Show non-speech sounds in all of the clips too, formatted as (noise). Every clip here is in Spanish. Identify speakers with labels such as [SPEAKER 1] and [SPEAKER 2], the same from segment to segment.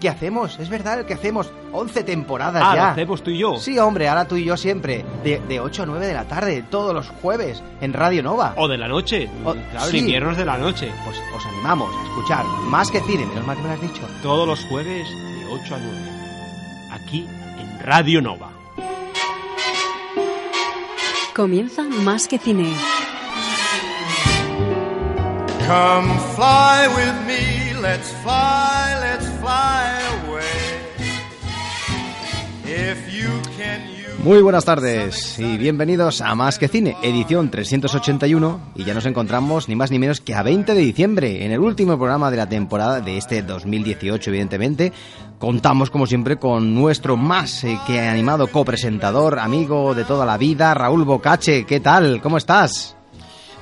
[SPEAKER 1] que hacemos, es verdad, el que hacemos. 11 temporadas
[SPEAKER 2] Ah,
[SPEAKER 1] ya.
[SPEAKER 2] lo hacemos tú y yo.
[SPEAKER 1] Sí, hombre, ahora tú y yo siempre. De, de 8 a 9 de la tarde, todos los jueves, en Radio Nova.
[SPEAKER 2] O de la noche.
[SPEAKER 1] O-
[SPEAKER 2] claro,
[SPEAKER 1] sí.
[SPEAKER 2] inviernos de la noche.
[SPEAKER 1] Pues os animamos a escuchar más que cine, menos mal que me lo has dicho.
[SPEAKER 2] Todos los jueves de 8 a 9. Aquí en Radio Nova.
[SPEAKER 3] Comienza Más que Cine.
[SPEAKER 4] Come fly with me, let's fly, let's
[SPEAKER 1] Muy buenas tardes y bienvenidos a Más que Cine, edición 381 y ya nos encontramos ni más ni menos que a 20 de diciembre, en el último programa de la temporada de este 2018 evidentemente. Contamos como siempre con nuestro más eh, que animado copresentador, amigo de toda la vida, Raúl Bocache. ¿Qué tal? ¿Cómo estás?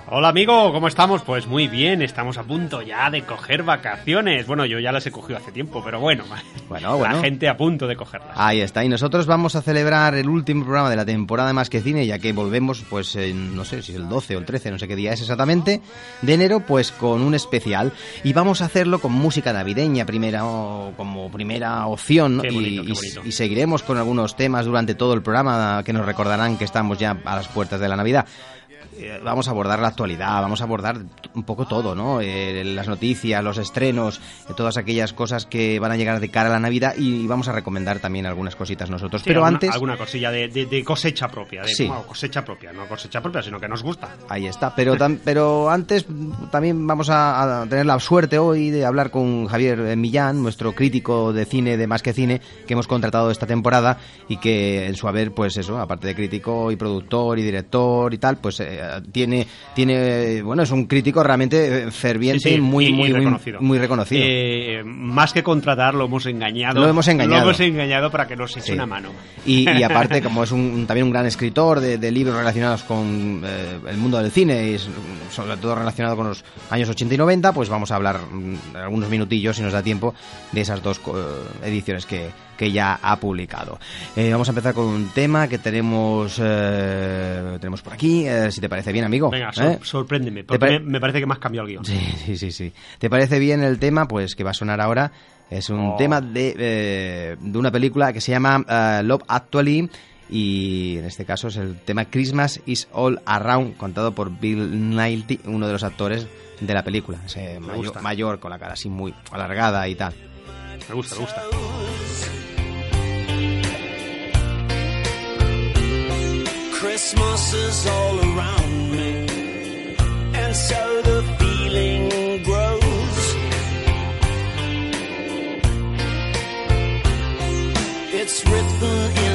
[SPEAKER 2] Hola amigo, ¿cómo estamos? Pues muy bien, estamos a punto ya de coger vacaciones. Bueno, yo ya las he cogido hace tiempo, pero bueno, (laughs)
[SPEAKER 1] Bueno, bueno.
[SPEAKER 2] la gente a punto de cogerlas.
[SPEAKER 1] Ahí está, y nosotros vamos a celebrar el último programa de la temporada de Más que Cine, ya que volvemos, pues, en, no sé si es el 12 o el 13, no sé qué día es exactamente, de enero, pues con un especial. Y vamos a hacerlo con música navideña, primera o- como primera opción, ¿no?
[SPEAKER 2] Qué bonito,
[SPEAKER 1] y,
[SPEAKER 2] qué
[SPEAKER 1] y-
[SPEAKER 2] bonito.
[SPEAKER 1] y seguiremos con algunos temas durante todo el programa que nos recordarán que estamos ya a las puertas de la Navidad. Eh, Vamos a abordar la actualidad, vamos a abordar un poco todo, ¿no? Eh, las noticias, los estrenos, eh, todas aquellas cosas que van a llegar de cara a la Navidad y vamos a recomendar también algunas cositas nosotros.
[SPEAKER 2] Sí,
[SPEAKER 1] Pero
[SPEAKER 2] alguna,
[SPEAKER 1] antes,
[SPEAKER 2] alguna cosilla de, de- de cosecha propia, de
[SPEAKER 1] Sí.
[SPEAKER 2] bueno, cosecha propia, no cosecha propia, sino que nos gusta.
[SPEAKER 1] ahí está. Pero, tam- pero antes también vamos a, a tener la suerte hoy de hablar con Javier Millán, nuestro crítico de cine, de Más que Cine, que hemos contratado esta temporada y que en su haber, pues eso, aparte de crítico y productor y director y tal, pues eh, tiene, tiene, bueno, es un crítico realmente eh, ferviente
[SPEAKER 2] Sí, sí,
[SPEAKER 1] y muy,
[SPEAKER 2] y-
[SPEAKER 1] muy, muy
[SPEAKER 2] reconocido.
[SPEAKER 1] muy reconocido.
[SPEAKER 2] Eh, más que contratar, lo hemos engañado.
[SPEAKER 1] Lo hemos engañado.
[SPEAKER 2] Lo hemos engañado para que nos eche
[SPEAKER 1] Sí.
[SPEAKER 2] una mano.
[SPEAKER 1] Y, y (laughs) aparte, como es un, también un gran escritor de, de libros relacionados con eh, el mundo del cine y sobre todo relacionado con los años 80 y 90, pues vamos a hablar mm, algunos minutillos, si nos da tiempo, de esas dos ediciones que, que ya ha publicado. Eh, vamos a empezar con un tema que tenemos, eh, tenemos por aquí, eh, si te parece bien, amigo.
[SPEAKER 2] Venga, sor- sorpréndeme, porque
[SPEAKER 1] pare-
[SPEAKER 2] me, me parece que me has cambiado el guion.
[SPEAKER 1] Sí, sí, sí, sí. ¿Te parece bien el tema? Pues que va a sonar ahora. Es un
[SPEAKER 2] Oh.
[SPEAKER 1] tema de, de una película que se llama Love Actually y en este caso es el tema Christmas is All Around contado por Bill Nighy, uno de los actores de la película. Ese mayor, mayor con la cara así muy alargada y tal.
[SPEAKER 2] Me gusta, me gusta.
[SPEAKER 5] Christmas is all around me, and so the feeling grows. It's written in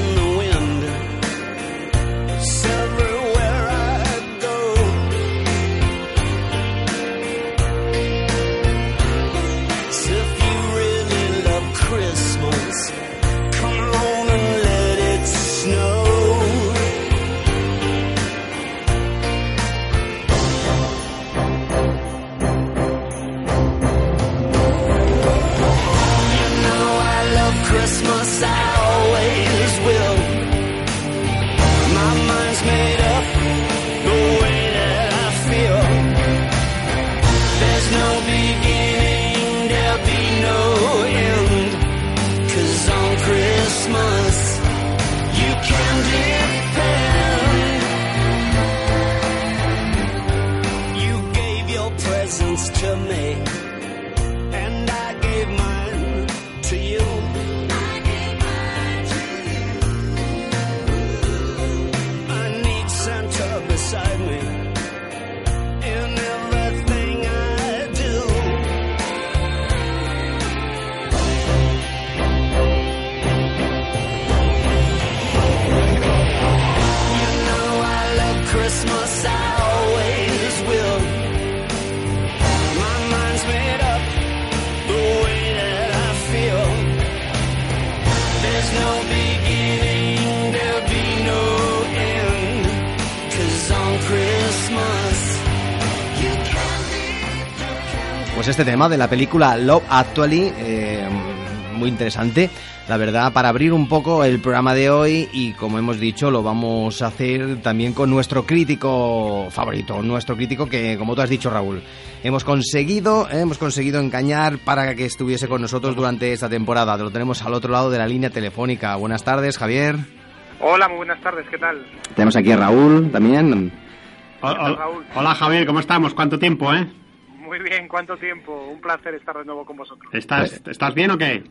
[SPEAKER 1] Pues este tema de la película Love Actually, eh, muy interesante. La verdad, para abrir un poco el programa de hoy y como hemos dicho, lo vamos a hacer también con nuestro crítico favorito, nuestro crítico que, como tú has dicho, Raúl, hemos conseguido, eh, hemos conseguido engañar para que estuviese con nosotros durante esta temporada. Lo tenemos al otro lado de la línea telefónica. Buenas tardes, Javier.
[SPEAKER 6] Hola, muy buenas tardes, ¿qué tal?
[SPEAKER 1] Tenemos aquí a Raúl también.
[SPEAKER 2] Hola,
[SPEAKER 6] Raúl.
[SPEAKER 2] hola, Javier, ¿cómo estamos? ¿Cuánto tiempo, eh?
[SPEAKER 6] Muy bien, ¿cuánto tiempo? Un placer estar de nuevo con vosotros.
[SPEAKER 2] ¿Estás, ¿estás bien o qué?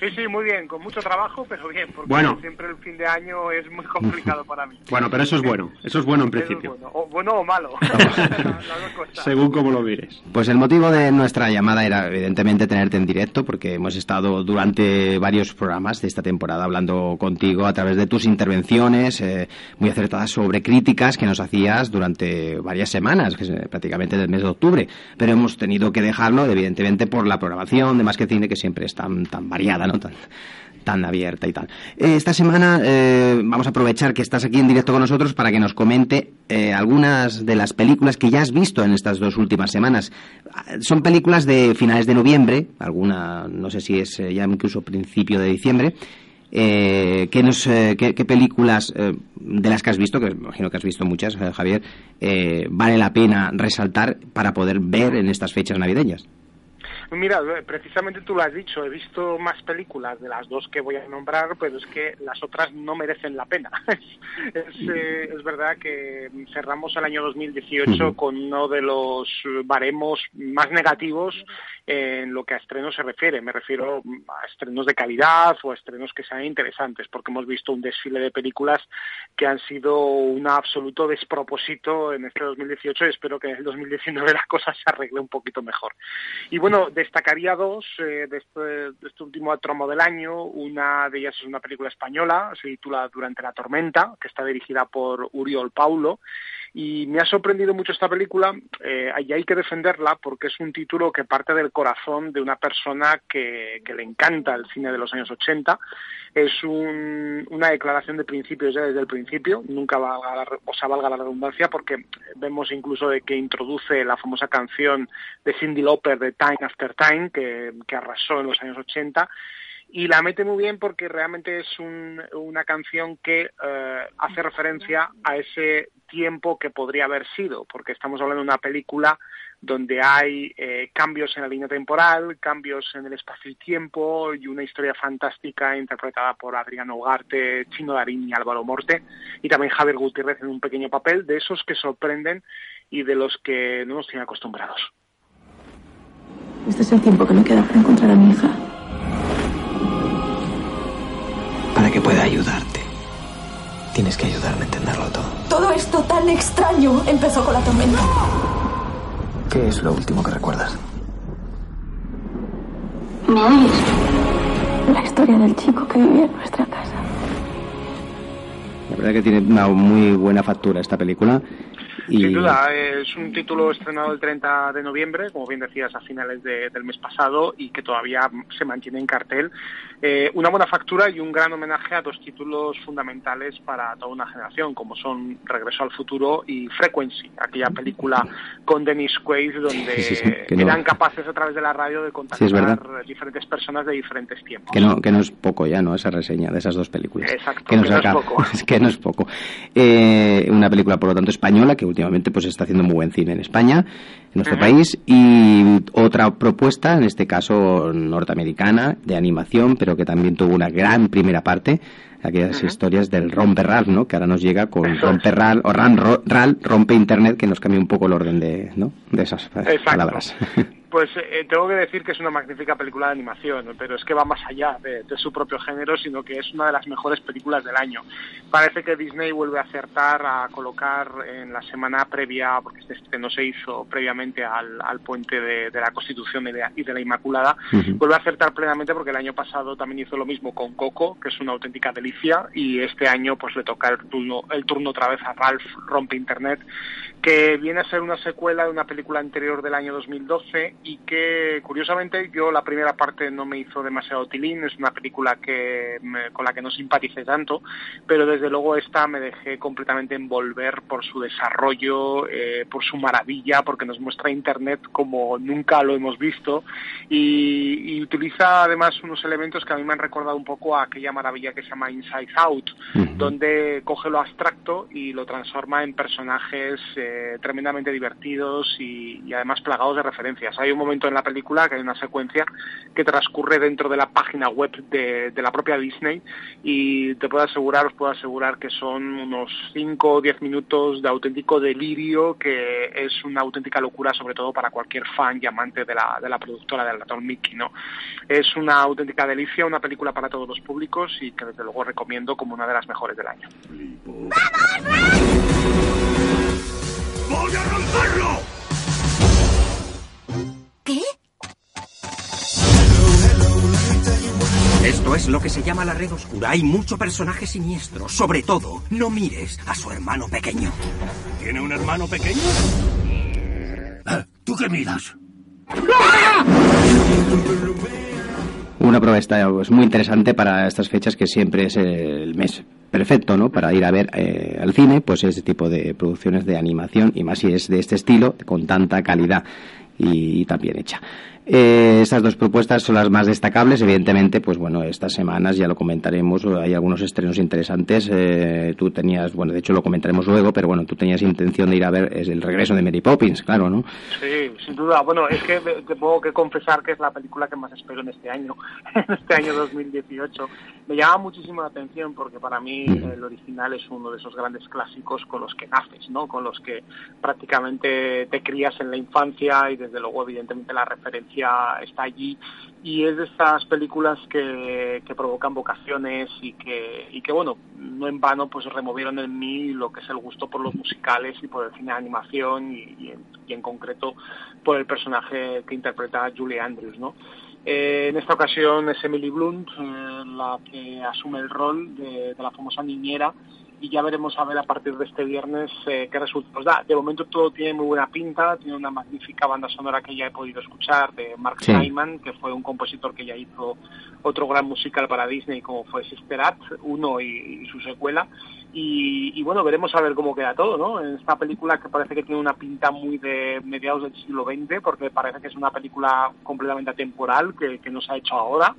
[SPEAKER 6] Sí, sí, muy bien, con mucho trabajo, pero bien, porque
[SPEAKER 2] Bueno.
[SPEAKER 6] siempre el fin de año es muy complicado para mí.
[SPEAKER 2] Bueno, pero eso es bueno, eso es bueno en
[SPEAKER 6] es
[SPEAKER 2] principio,
[SPEAKER 6] bueno. O, bueno o malo. (laughs) (laughs)
[SPEAKER 2] Según como lo mires.
[SPEAKER 1] Pues el motivo de nuestra llamada era evidentemente tenerte en directo porque hemos estado durante varios programas de esta temporada hablando contigo a través de tus intervenciones eh, muy acertadas sobre críticas que nos hacías durante varias semanas, que es eh, prácticamente del mes de octubre, pero hemos tenido que dejarlo evidentemente por la programación de Más que Cine que siempre es tan, tan variada, ¿no? Tan, abierta y tal. Eh, esta semana eh, vamos a aprovechar que estás aquí en directo con nosotros para que nos comente eh, algunas de las películas que ya has visto en estas dos últimas semanas. Son películas de finales de noviembre, alguna no sé si es ya incluso principio de diciembre. ¿qué, qué, películas de las que has visto, que imagino que has visto muchas, Javier, vale la pena resaltar para poder ver en estas fechas navideñas?
[SPEAKER 6] Mira, eh, precisamente tú lo has dicho, he visto más películas de las dos que voy a nombrar, pero es que las otras no merecen la pena. (laughs) es, eh, es verdad que cerramos el año 2018
[SPEAKER 1] Ujú.
[SPEAKER 6] con uno de los baremos más negativos en lo que a estrenos se refiere. Me refiero a estrenos de calidad o a estrenos que sean interesantes, porque hemos visto un desfile de películas que han sido un absoluto despropósito en este 2018 y espero que en el 2019 (laughs) la cosa se arregle un poquito mejor. Y bueno, destacaría dos eh, de, este, de este último tramo del año. Una de ellas es una película española, se titula Durante la tormenta, que está dirigida por Uriol Paulo. Y me ha sorprendido mucho esta película eh, y hay que defenderla porque es un título que parte del corazón de una persona que, que le encanta el cine de los años 80. Es un- una declaración de principios ya desde el principio, nunca valga la, o sea, valga la redundancia, porque vemos incluso de que introduce la famosa canción de Cindy Lauper de Time After Time, que, que arrasó en los años 80 y la mete muy bien porque realmente es un- una canción que eh, hace referencia a ese tiempo que podría haber sido, porque estamos hablando de una película donde hay eh, cambios en la línea temporal, cambios en el espacio y tiempo y una historia fantástica interpretada por Adriano Ugarte, Chino Darín y Álvaro Morte y también Javier Gutiérrez en un pequeño papel de esos que sorprenden y de los que no nos tienen acostumbrados.
[SPEAKER 7] Este es el tiempo que me queda para encontrar a mi hija.
[SPEAKER 8] Que pueda ayudarte. Tienes que ayudarme a entenderlo todo.
[SPEAKER 7] Todo esto tan extraño empezó con la tormenta.
[SPEAKER 8] ¿Qué es lo último que recuerdas?
[SPEAKER 7] ¿Me oyes? La historia del chico que vivía en nuestra casa.
[SPEAKER 1] La verdad que tiene una muy buena factura esta película. Y...
[SPEAKER 6] Sin duda, es un título estrenado el 30 de noviembre, como bien decías, a finales de- del mes pasado y que todavía se mantiene en cartel. Eh, una buena factura y un gran homenaje a dos títulos fundamentales para toda una generación, como son Regreso al Futuro y Frequency, aquella película con Dennis Quaid donde
[SPEAKER 1] Sí, sí, sí, que no-
[SPEAKER 6] eran capaces a través de la radio de
[SPEAKER 1] Sí,
[SPEAKER 6] contactar diferentes personas de diferentes tiempos.
[SPEAKER 1] Que no, que no es poco ya, ¿no? Esa reseña de esas dos películas.
[SPEAKER 6] Exacto,
[SPEAKER 1] que nos
[SPEAKER 6] que no es poco. (laughs)
[SPEAKER 1] que no es poco. Eh, una película, por lo tanto, española, que últimamente pues está haciendo muy buen cine en España, en nuestro país, y otra propuesta, en este caso norteamericana, de animación, pero que también tuvo una gran primera parte, aquellas historias del romperral, ¿no? Que ahora nos llega con romperral, o ran, ro- ral, rompe internet, que nos cambia un poco el orden de, ¿no? de esas palabras. (laughs)
[SPEAKER 6] Pues eh, tengo que decir que es una magnífica película de animación, pero es que va más allá de, de su propio género, sino que es una de las mejores películas del año. Parece que Disney vuelve a acertar a colocar en la semana previa, porque este estreno se hizo previamente al, al puente de, de la Constitución y de, y de la Inmaculada, vuelve a acertar plenamente porque el año pasado también hizo lo mismo con Coco, que es una auténtica delicia, y este año pues le toca el turno, el turno otra vez a Ralph Rompe Internet, que viene a ser una secuela de una película anterior del año 2012 y que curiosamente yo la primera parte no me hizo demasiado tilín, es una película que me- con la que no simpaticé tanto, pero desde luego esta me dejé completamente envolver por su desarrollo, eh, por su maravilla, porque nos muestra Internet como nunca lo hemos visto y, y utiliza además unos elementos que a mí me han recordado un poco a aquella maravilla que se llama Inside Out, donde coge lo abstracto y lo transforma en personajes eh, tremendamente divertidos y, además plagados de referencias. Hay un momento en la película que hay una secuencia que transcurre dentro de la página web de, la propia Disney y te puedo asegurar, os puedo asegurar que son unos 5 o 10 minutos de auténtico delirio que es una auténtica locura sobre todo para cualquier fan y amante de la, de la productora del ratón Mickey, ¿no? Es una auténtica delicia, una película para todos los públicos y que desde luego recomiendo como una de las mejores del año.
[SPEAKER 5] ¡Voy a romperlo!
[SPEAKER 9] ¿Qué?
[SPEAKER 10] Esto es lo que se llama la red oscura. Hay mucho personaje siniestro. Sobre todo, no mires a su hermano pequeño.
[SPEAKER 5] ¿Tiene un hermano pequeño? ¿Tú qué miras?
[SPEAKER 1] Una prueba esta es muy interesante para estas fechas que siempre es el mes perfecto, ¿no? Para ir a ver eh, al cine, pues ese tipo de producciones de animación y más si es de este estilo, con tanta calidad y, tan bien hecha. Eh, estas dos propuestas son las más destacables. Evidentemente, pues bueno, estas semanas ya lo comentaremos. Hay algunos estrenos interesantes. Eh, tú tenías, bueno, de hecho lo comentaremos luego, pero bueno, tú tenías intención de ir a ver el regreso de Mary Poppins, claro, ¿no?
[SPEAKER 6] Sí, sin duda. Bueno, es que me- te puedo que confesar que es la película que más espero en este año, (laughs) en este año 2018. Me llama muchísimo la atención porque para mí el original es uno de esos grandes clásicos con los que naces, ¿no? Con los que prácticamente te crías en la infancia y desde luego evidentemente la referencia está allí y es de estas películas que, provocan vocaciones y que, y que bueno, no en vano pues removieron en mí lo que es el gusto por los musicales y por el cine de animación y, en, y en concreto por el personaje que interpreta Julie Andrews, ¿no? Eh, en esta ocasión es Emily Blunt eh, la que asume el rol de la famosa niñera y ya veremos a ver a partir de este viernes eh, qué resultados da. De momento todo tiene muy buena pinta, tiene una magnífica banda sonora que ya he podido escuchar de Mark
[SPEAKER 1] Sí.
[SPEAKER 6] Simon, que fue un compositor que ya hizo otro gran musical para Disney como fue Sister Act 1 y, y su secuela. Y, y bueno, veremos a ver cómo queda todo, ¿no? En esta película que parece que tiene una pinta muy de mediados del siglo XX, porque parece que es una película completamente atemporal que, que no se ha hecho ahora.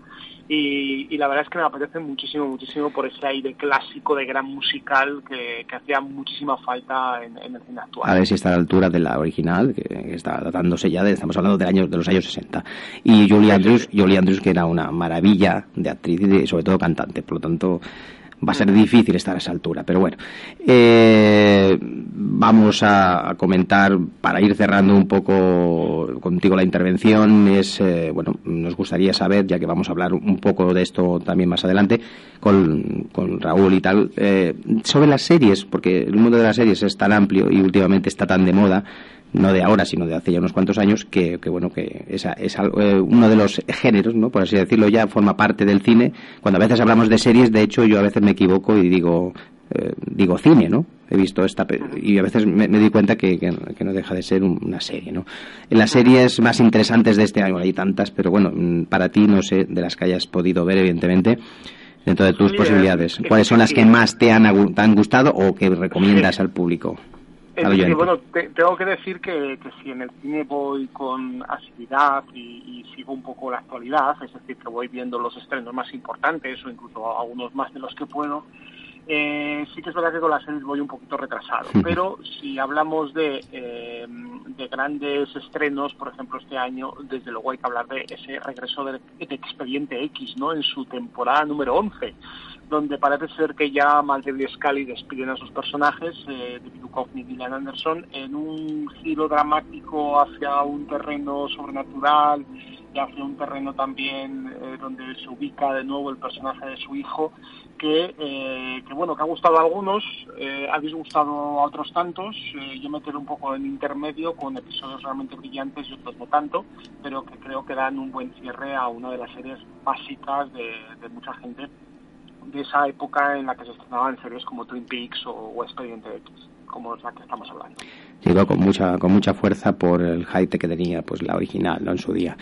[SPEAKER 6] Y, y la verdad es que me apetece muchísimo, muchísimo por ese aire clásico de gran musical que, que hacía muchísima falta en, en el cine actual.
[SPEAKER 1] A ver si está a la altura de la original, que que está datándose ya, de, estamos hablando de, años, de los años 60. Y Julie Andrews, Julie Andrews, que era una maravilla de actriz y de- sobre todo cantante, por lo tanto va a ser difícil estar a esa altura. Pero bueno, eh, vamos a, a comentar, para ir cerrando un poco contigo la intervención, es, eh, bueno, nos gustaría saber, ya que vamos a hablar un poco de esto también más adelante, con, con Raúl y tal, eh, sobre las series, porque el mundo de las series es tan amplio y últimamente está tan de moda, no de ahora, sino de hace ya unos cuantos años, que, que bueno, que es, es algo- eh, uno de los géneros, ¿no? Por así decirlo, ya forma parte del cine. Cuando a veces hablamos de series, de hecho, yo a veces me equivoco y digo, eh, digo cine, ¿no? He visto esta, y a veces me, me di cuenta que, que, que no deja de ser un- una serie, ¿no? En las series más interesantes de este año, hay tantas, pero bueno, mm, para ti, no sé, de las que hayas podido ver, evidentemente, dentro de tus
[SPEAKER 6] Sí,
[SPEAKER 1] posibilidades,
[SPEAKER 6] eh,
[SPEAKER 1] ¿cuáles son las que más te han, te han gustado o que recomiendas al público?
[SPEAKER 6] Es decir, bueno, te- tengo que decir que, que si en el cine voy con asiduidad y, y sigo un poco la actualidad, es decir, que voy viendo los estrenos más importantes o incluso algunos más de los que puedo, Eh, sí que es verdad que con las series voy un poquito retrasado, pero si hablamos de, eh, de grandes estrenos, por ejemplo, este año, desde luego hay que hablar de ese regreso de, de Expediente X, ¿no? En su temporada número 11, donde parece ser que ya Maltese y Scully despiden a sus personajes, eh, David Duchovny y Gillian Anderson, en un giro dramático hacia un terreno sobrenatural y hacia un terreno también eh, donde se ubica de nuevo el personaje de su hijo, que, eh, que bueno, que ha gustado a algunos, eh, ha disgustado a otros tantos. Eh, yo me un poco en intermedio con episodios realmente brillantes y otros no tanto, pero que creo que dan un buen cierre a una de las series básicas de, de mucha gente de esa época en la que se estrenaban series como Twin Peaks o, o Expediente X, como es la que estamos hablando.
[SPEAKER 1] Llegó con mucha, con mucha fuerza por el hype que tenía pues la original, ¿no? En su día.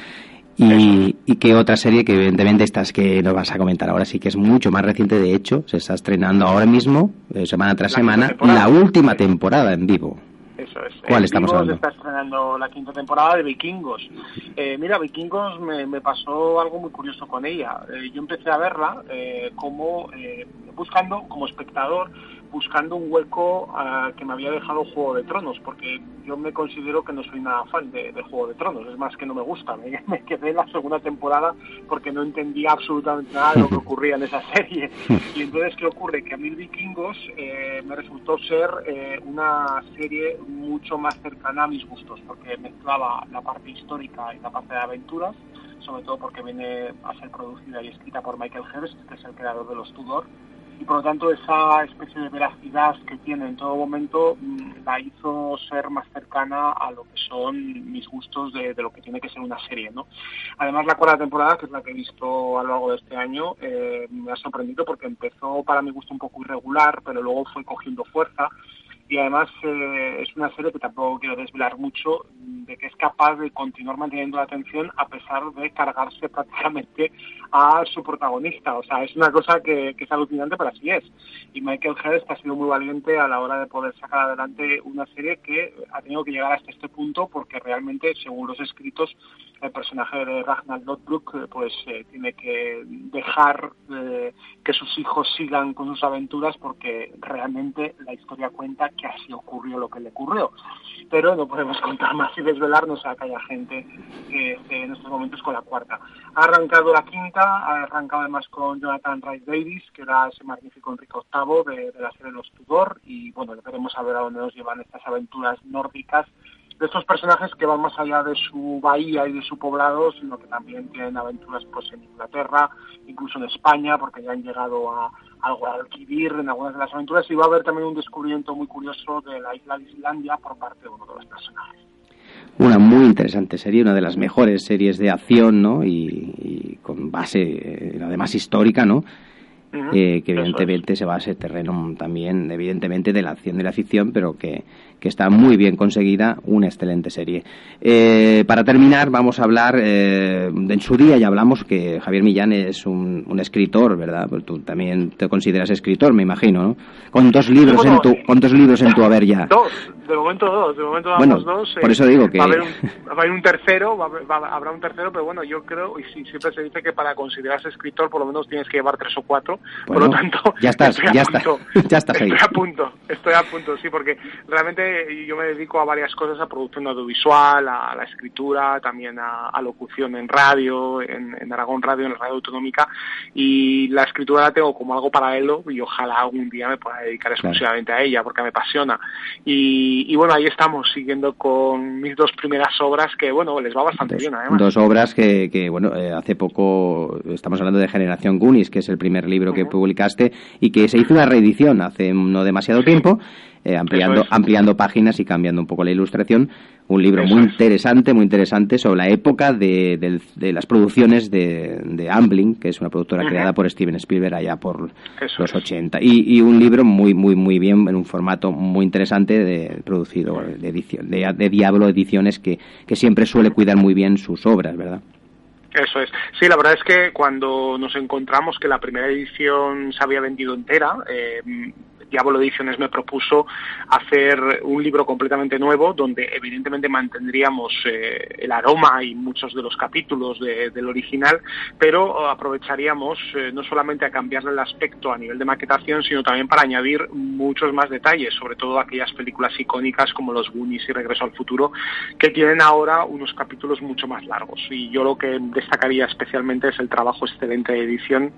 [SPEAKER 1] Y, y que otra serie que evidentemente estas que nos vas a comentar ahora sí que es mucho más reciente, de hecho, se está estrenando ahora mismo, eh, semana tras
[SPEAKER 6] La
[SPEAKER 1] semana, la última temporada en vivo.
[SPEAKER 6] Eso es.
[SPEAKER 1] ¿Cuál estamos
[SPEAKER 6] Vikingos
[SPEAKER 1] hablando?
[SPEAKER 6] está estrenando la quinta temporada de Vikingos. Eh, mira, Vikingos me, me pasó algo muy curioso con ella. Eh, yo empecé a verla eh, como eh, buscando, como espectador, buscando un hueco ah, que me había dejado Juego de Tronos, porque yo me considero que no soy nada fan de, de Juego de Tronos, es más que no me gusta. (laughs) Me, me quedé en la segunda temporada porque no entendía absolutamente nada de lo que (laughs) ocurría en esa serie. Y entonces, ¿qué ocurre? Que a mí Vikingos eh, me resultó ser eh, una serie mucho más cercana a mis gustos, porque mezclaba la parte histórica y la parte de aventuras, sobre todo porque viene a ser producida y escrita por Michael Hearst, que es el creador de los Tudor, y por lo tanto esa especie de veracidad que tiene en todo momento mm, la hizo ser más cercana a lo que son mis gustos de, lo que tiene que ser una serie, ¿no? Además la cuarta temporada, que es la que he visto a lo largo de este año, eh, me ha sorprendido porque empezó para mi gusto un poco irregular, pero luego fue cogiendo fuerza y además eh, es una serie que tampoco quiero desvelar mucho de que es capaz de continuar manteniendo la atención a pesar de cargarse (laughs) prácticamente a su protagonista. O sea, es una cosa que, es alucinante, pero así es. Y Michael Hearst ha sido muy valiente a la hora de poder sacar adelante una serie que ha tenido que llegar hasta este punto porque realmente, según los escritos, el personaje de Ragnar Lothbrok eh, pues eh, tiene que dejar eh, que sus hijos sigan con sus aventuras porque realmente la historia cuenta que así ocurrió lo que le ocurrió. Pero no podemos (laughs) contar más y desvelarnos a que haya gente que en estos momentos con la cuarta. Ha arrancado la quinta, ha arrancado además con Jonathan Rice Davis, que era ese magnífico Enrique VIII de, la serie Los Tudor, y bueno, veremos a ver a dónde nos llevan estas aventuras nórdicas de estos personajes que van más allá de su bahía y de su poblado, sino que también tienen aventuras pues en Inglaterra, incluso en España, porque ya han llegado a, a Guadalquivir en algunas de las aventuras, y va a haber también un descubrimiento muy curioso de la isla de Islandia por parte de uno de los personajes.
[SPEAKER 1] Una muy interesante serie, una de las mejores series de acción, ¿no? Y, y con base, eh, además histórica, ¿no? Eh, que evidentemente se va a ese terreno también, evidentemente, de la acción de la ficción, pero que, que está muy bien conseguida, una excelente serie. Eh, para terminar, vamos a hablar, eh, en su día ya hablamos que Javier Millán es un, un escritor, ¿verdad? Pues tú también te consideras escritor, me imagino, ¿no? Con dos libros en tu, con dos libros en tu haber ya. (laughs)
[SPEAKER 6] Dos, de momento dos, de momento
[SPEAKER 1] Bueno,
[SPEAKER 6] vamos dos.
[SPEAKER 1] por eso digo que-
[SPEAKER 6] Va a haber un, va a haber un tercero, va a haber- va- habrá un tercero, pero bueno, yo creo, y siempre se dice que para considerarse escritor por lo menos tienes que llevar tres o cuatro, por
[SPEAKER 1] Bueno,
[SPEAKER 6] lo tanto, (laughs)
[SPEAKER 1] ya estás,
[SPEAKER 6] estoy
[SPEAKER 1] ya está,
[SPEAKER 6] punto. (laughs)
[SPEAKER 1] ya estás ahí.
[SPEAKER 6] Estoy a punto, estoy a punto, sí, porque realmente yo me dedico a varias cosas, a producción audiovisual, a la escritura, también a, a locución en radio, en, en Aragón Radio, en la radio autonómica, y la escritura la tengo como algo paralelo y ojalá algún día me pueda dedicar exclusivamente a ella, porque me apasiona. Y, y bueno, ahí estamos, siguiendo con mis dos primeras obras, que bueno, les va bastante bien además.
[SPEAKER 1] Dos obras que, que, bueno, eh, hace poco estamos hablando de Generación Goonies, que es el primer libro que publicaste y que se hizo una reedición hace no demasiado tiempo, eh, ampliando,
[SPEAKER 6] es.
[SPEAKER 1] ampliando páginas y cambiando un poco la ilustración. Un libro muy
[SPEAKER 6] es.
[SPEAKER 1] interesante, muy interesante sobre la época de, del- de las producciones de, de Amblin, que es una productora creada por Steven Spielberg allá por
[SPEAKER 6] Eso
[SPEAKER 1] los 80. Y, y un libro muy, muy, muy bien, en un formato muy interesante, de, producido de, edición, de, de Diablo Ediciones, que, que siempre suele cuidar muy bien sus obras, ¿verdad?
[SPEAKER 6] Eso es. Sí, la verdad es que cuando nos encontramos que la primera edición se había vendido entera, eh, Diablo Ediciones me propuso hacer un libro completamente nuevo donde evidentemente mantendríamos eh, el aroma y muchos de los capítulos de- del original, pero aprovecharíamos eh, no solamente a cambiarle el aspecto a nivel de maquetación, sino también para añadir muchos más detalles, sobre todo aquellas películas icónicas como Los Goonies y Regreso al Futuro, que tienen ahora unos capítulos mucho más largos. Y yo lo que destacaría especialmente es el trabajo excelente de edición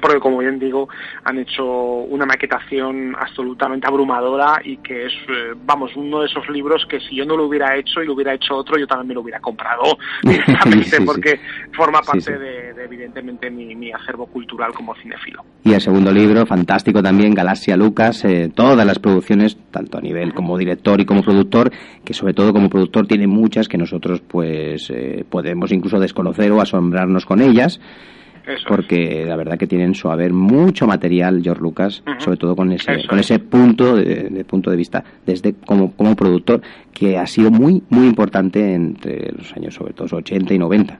[SPEAKER 6] porque como bien digo han hecho una maquetación absolutamente abrumadora y que es eh, vamos uno de esos libros que si yo no lo hubiera hecho y lo hubiera hecho otro yo también me lo hubiera comprado (laughs) directamente
[SPEAKER 1] Sí, sí.
[SPEAKER 6] porque forma parte
[SPEAKER 1] sí.
[SPEAKER 6] De, de, evidentemente mi, mi acervo cultural como cinefilo
[SPEAKER 1] Y el segundo libro, fantástico también, Galaxia Lucas, eh, todas las producciones, tanto a nivel como director y como productor, que sobre todo como productor tiene muchas que nosotros pues eh, podemos incluso desconocer o asombrarnos con ellas.
[SPEAKER 6] Eso
[SPEAKER 1] porque la verdad que tienen su haber mucho material George Lucas, sobre todo con ese
[SPEAKER 6] Eso
[SPEAKER 1] con
[SPEAKER 6] es.
[SPEAKER 1] ese punto de, de punto de vista desde como como productor que ha sido muy muy importante entre los años sobre todo 80 y 90.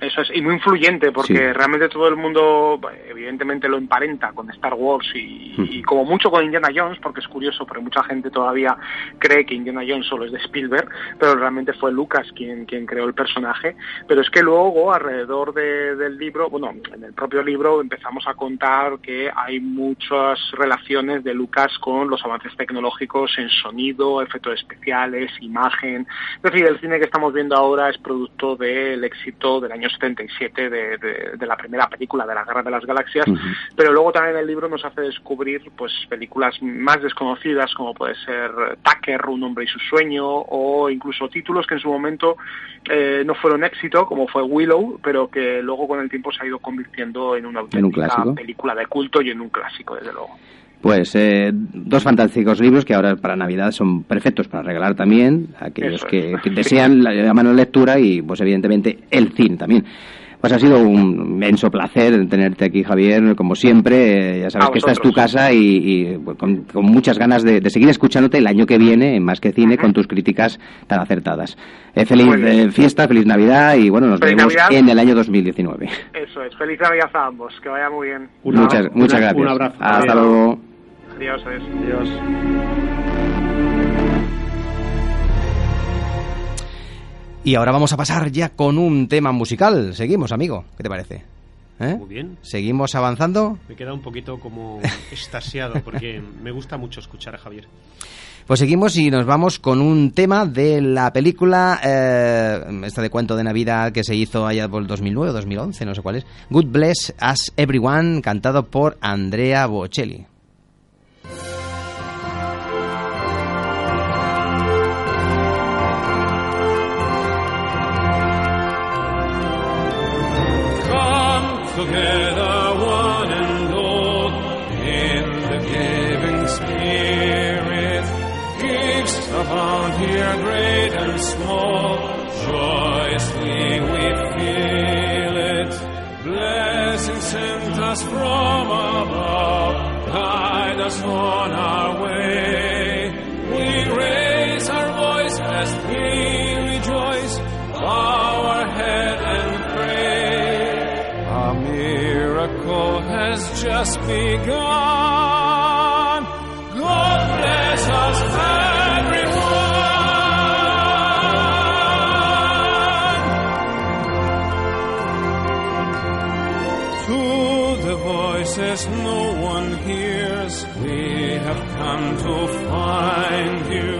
[SPEAKER 6] Eso es, y muy influyente, porque
[SPEAKER 1] Sí.
[SPEAKER 6] realmente todo el mundo, evidentemente, lo emparenta con Star Wars y, y como mucho con Indiana Jones, porque es curioso, porque mucha gente todavía cree que Indiana Jones solo es de Spielberg, pero realmente fue Lucas quien, quien creó el personaje. Pero es que luego, alrededor de- del libro, bueno, en el propio libro empezamos a contar que hay muchas relaciones de Lucas con los avances tecnológicos en sonido, efectos especiales, imagen. Es decir, el cine que estamos viendo ahora es producto del éxito del año 77 de, de- de la primera película de la Guerra de las Galaxias, pero luego también el libro nos hace descubrir pues películas más desconocidas como puede ser Tucker, Un hombre y su sueño o incluso títulos que en su momento eh, no fueron éxito como fue Willow, pero que luego con el tiempo se ha ido convirtiendo en una auténtica película de culto y en un clásico desde luego.
[SPEAKER 1] Pues eh, dos fantásticos libros que ahora para Navidad son perfectos para regalar también a aquellos que,
[SPEAKER 6] es.
[SPEAKER 1] que desean la, la mano de lectura y pues evidentemente el cine también. Pues ha sido un inmenso placer tenerte aquí, Javier, como siempre. eh, ya sabes
[SPEAKER 6] A
[SPEAKER 1] que esta es tu casa y, y, pues, con, con muchas ganas de, de seguir escuchándote el año que viene en Más que Cine con tus críticas tan acertadas. Eh, feliz eh, fiesta, feliz Navidad y bueno, nos
[SPEAKER 6] Feliz
[SPEAKER 1] vemos
[SPEAKER 6] Navidad.
[SPEAKER 1] en el año 2019.
[SPEAKER 6] Eso es. Feliz Navidad a ambos. Que vaya muy bien.
[SPEAKER 1] muchas muchas gracias.
[SPEAKER 2] un abrazo.
[SPEAKER 1] Hasta luego.
[SPEAKER 6] Adiós. Adiós.
[SPEAKER 11] Y ahora vamos a pasar ya con un tema musical. Seguimos, amigo. ¿Qué te parece? ¿Eh?
[SPEAKER 2] Muy bien.
[SPEAKER 11] ¿Seguimos avanzando?
[SPEAKER 2] Me queda un poquito como (laughs) extasiado porque me gusta mucho escuchar a Javier.
[SPEAKER 11] Pues seguimos y nos vamos con un tema de la película, eh, esta de cuento de Navidad que se hizo allá por el 2009 o 2011, no sé cuál es. Good Bless Us Everyone, cantado por Andrea Bocelli.
[SPEAKER 5] Us from above, guide us on our way. We raise our voice as we rejoice, bow our head and pray. A miracle has just begun. Find you.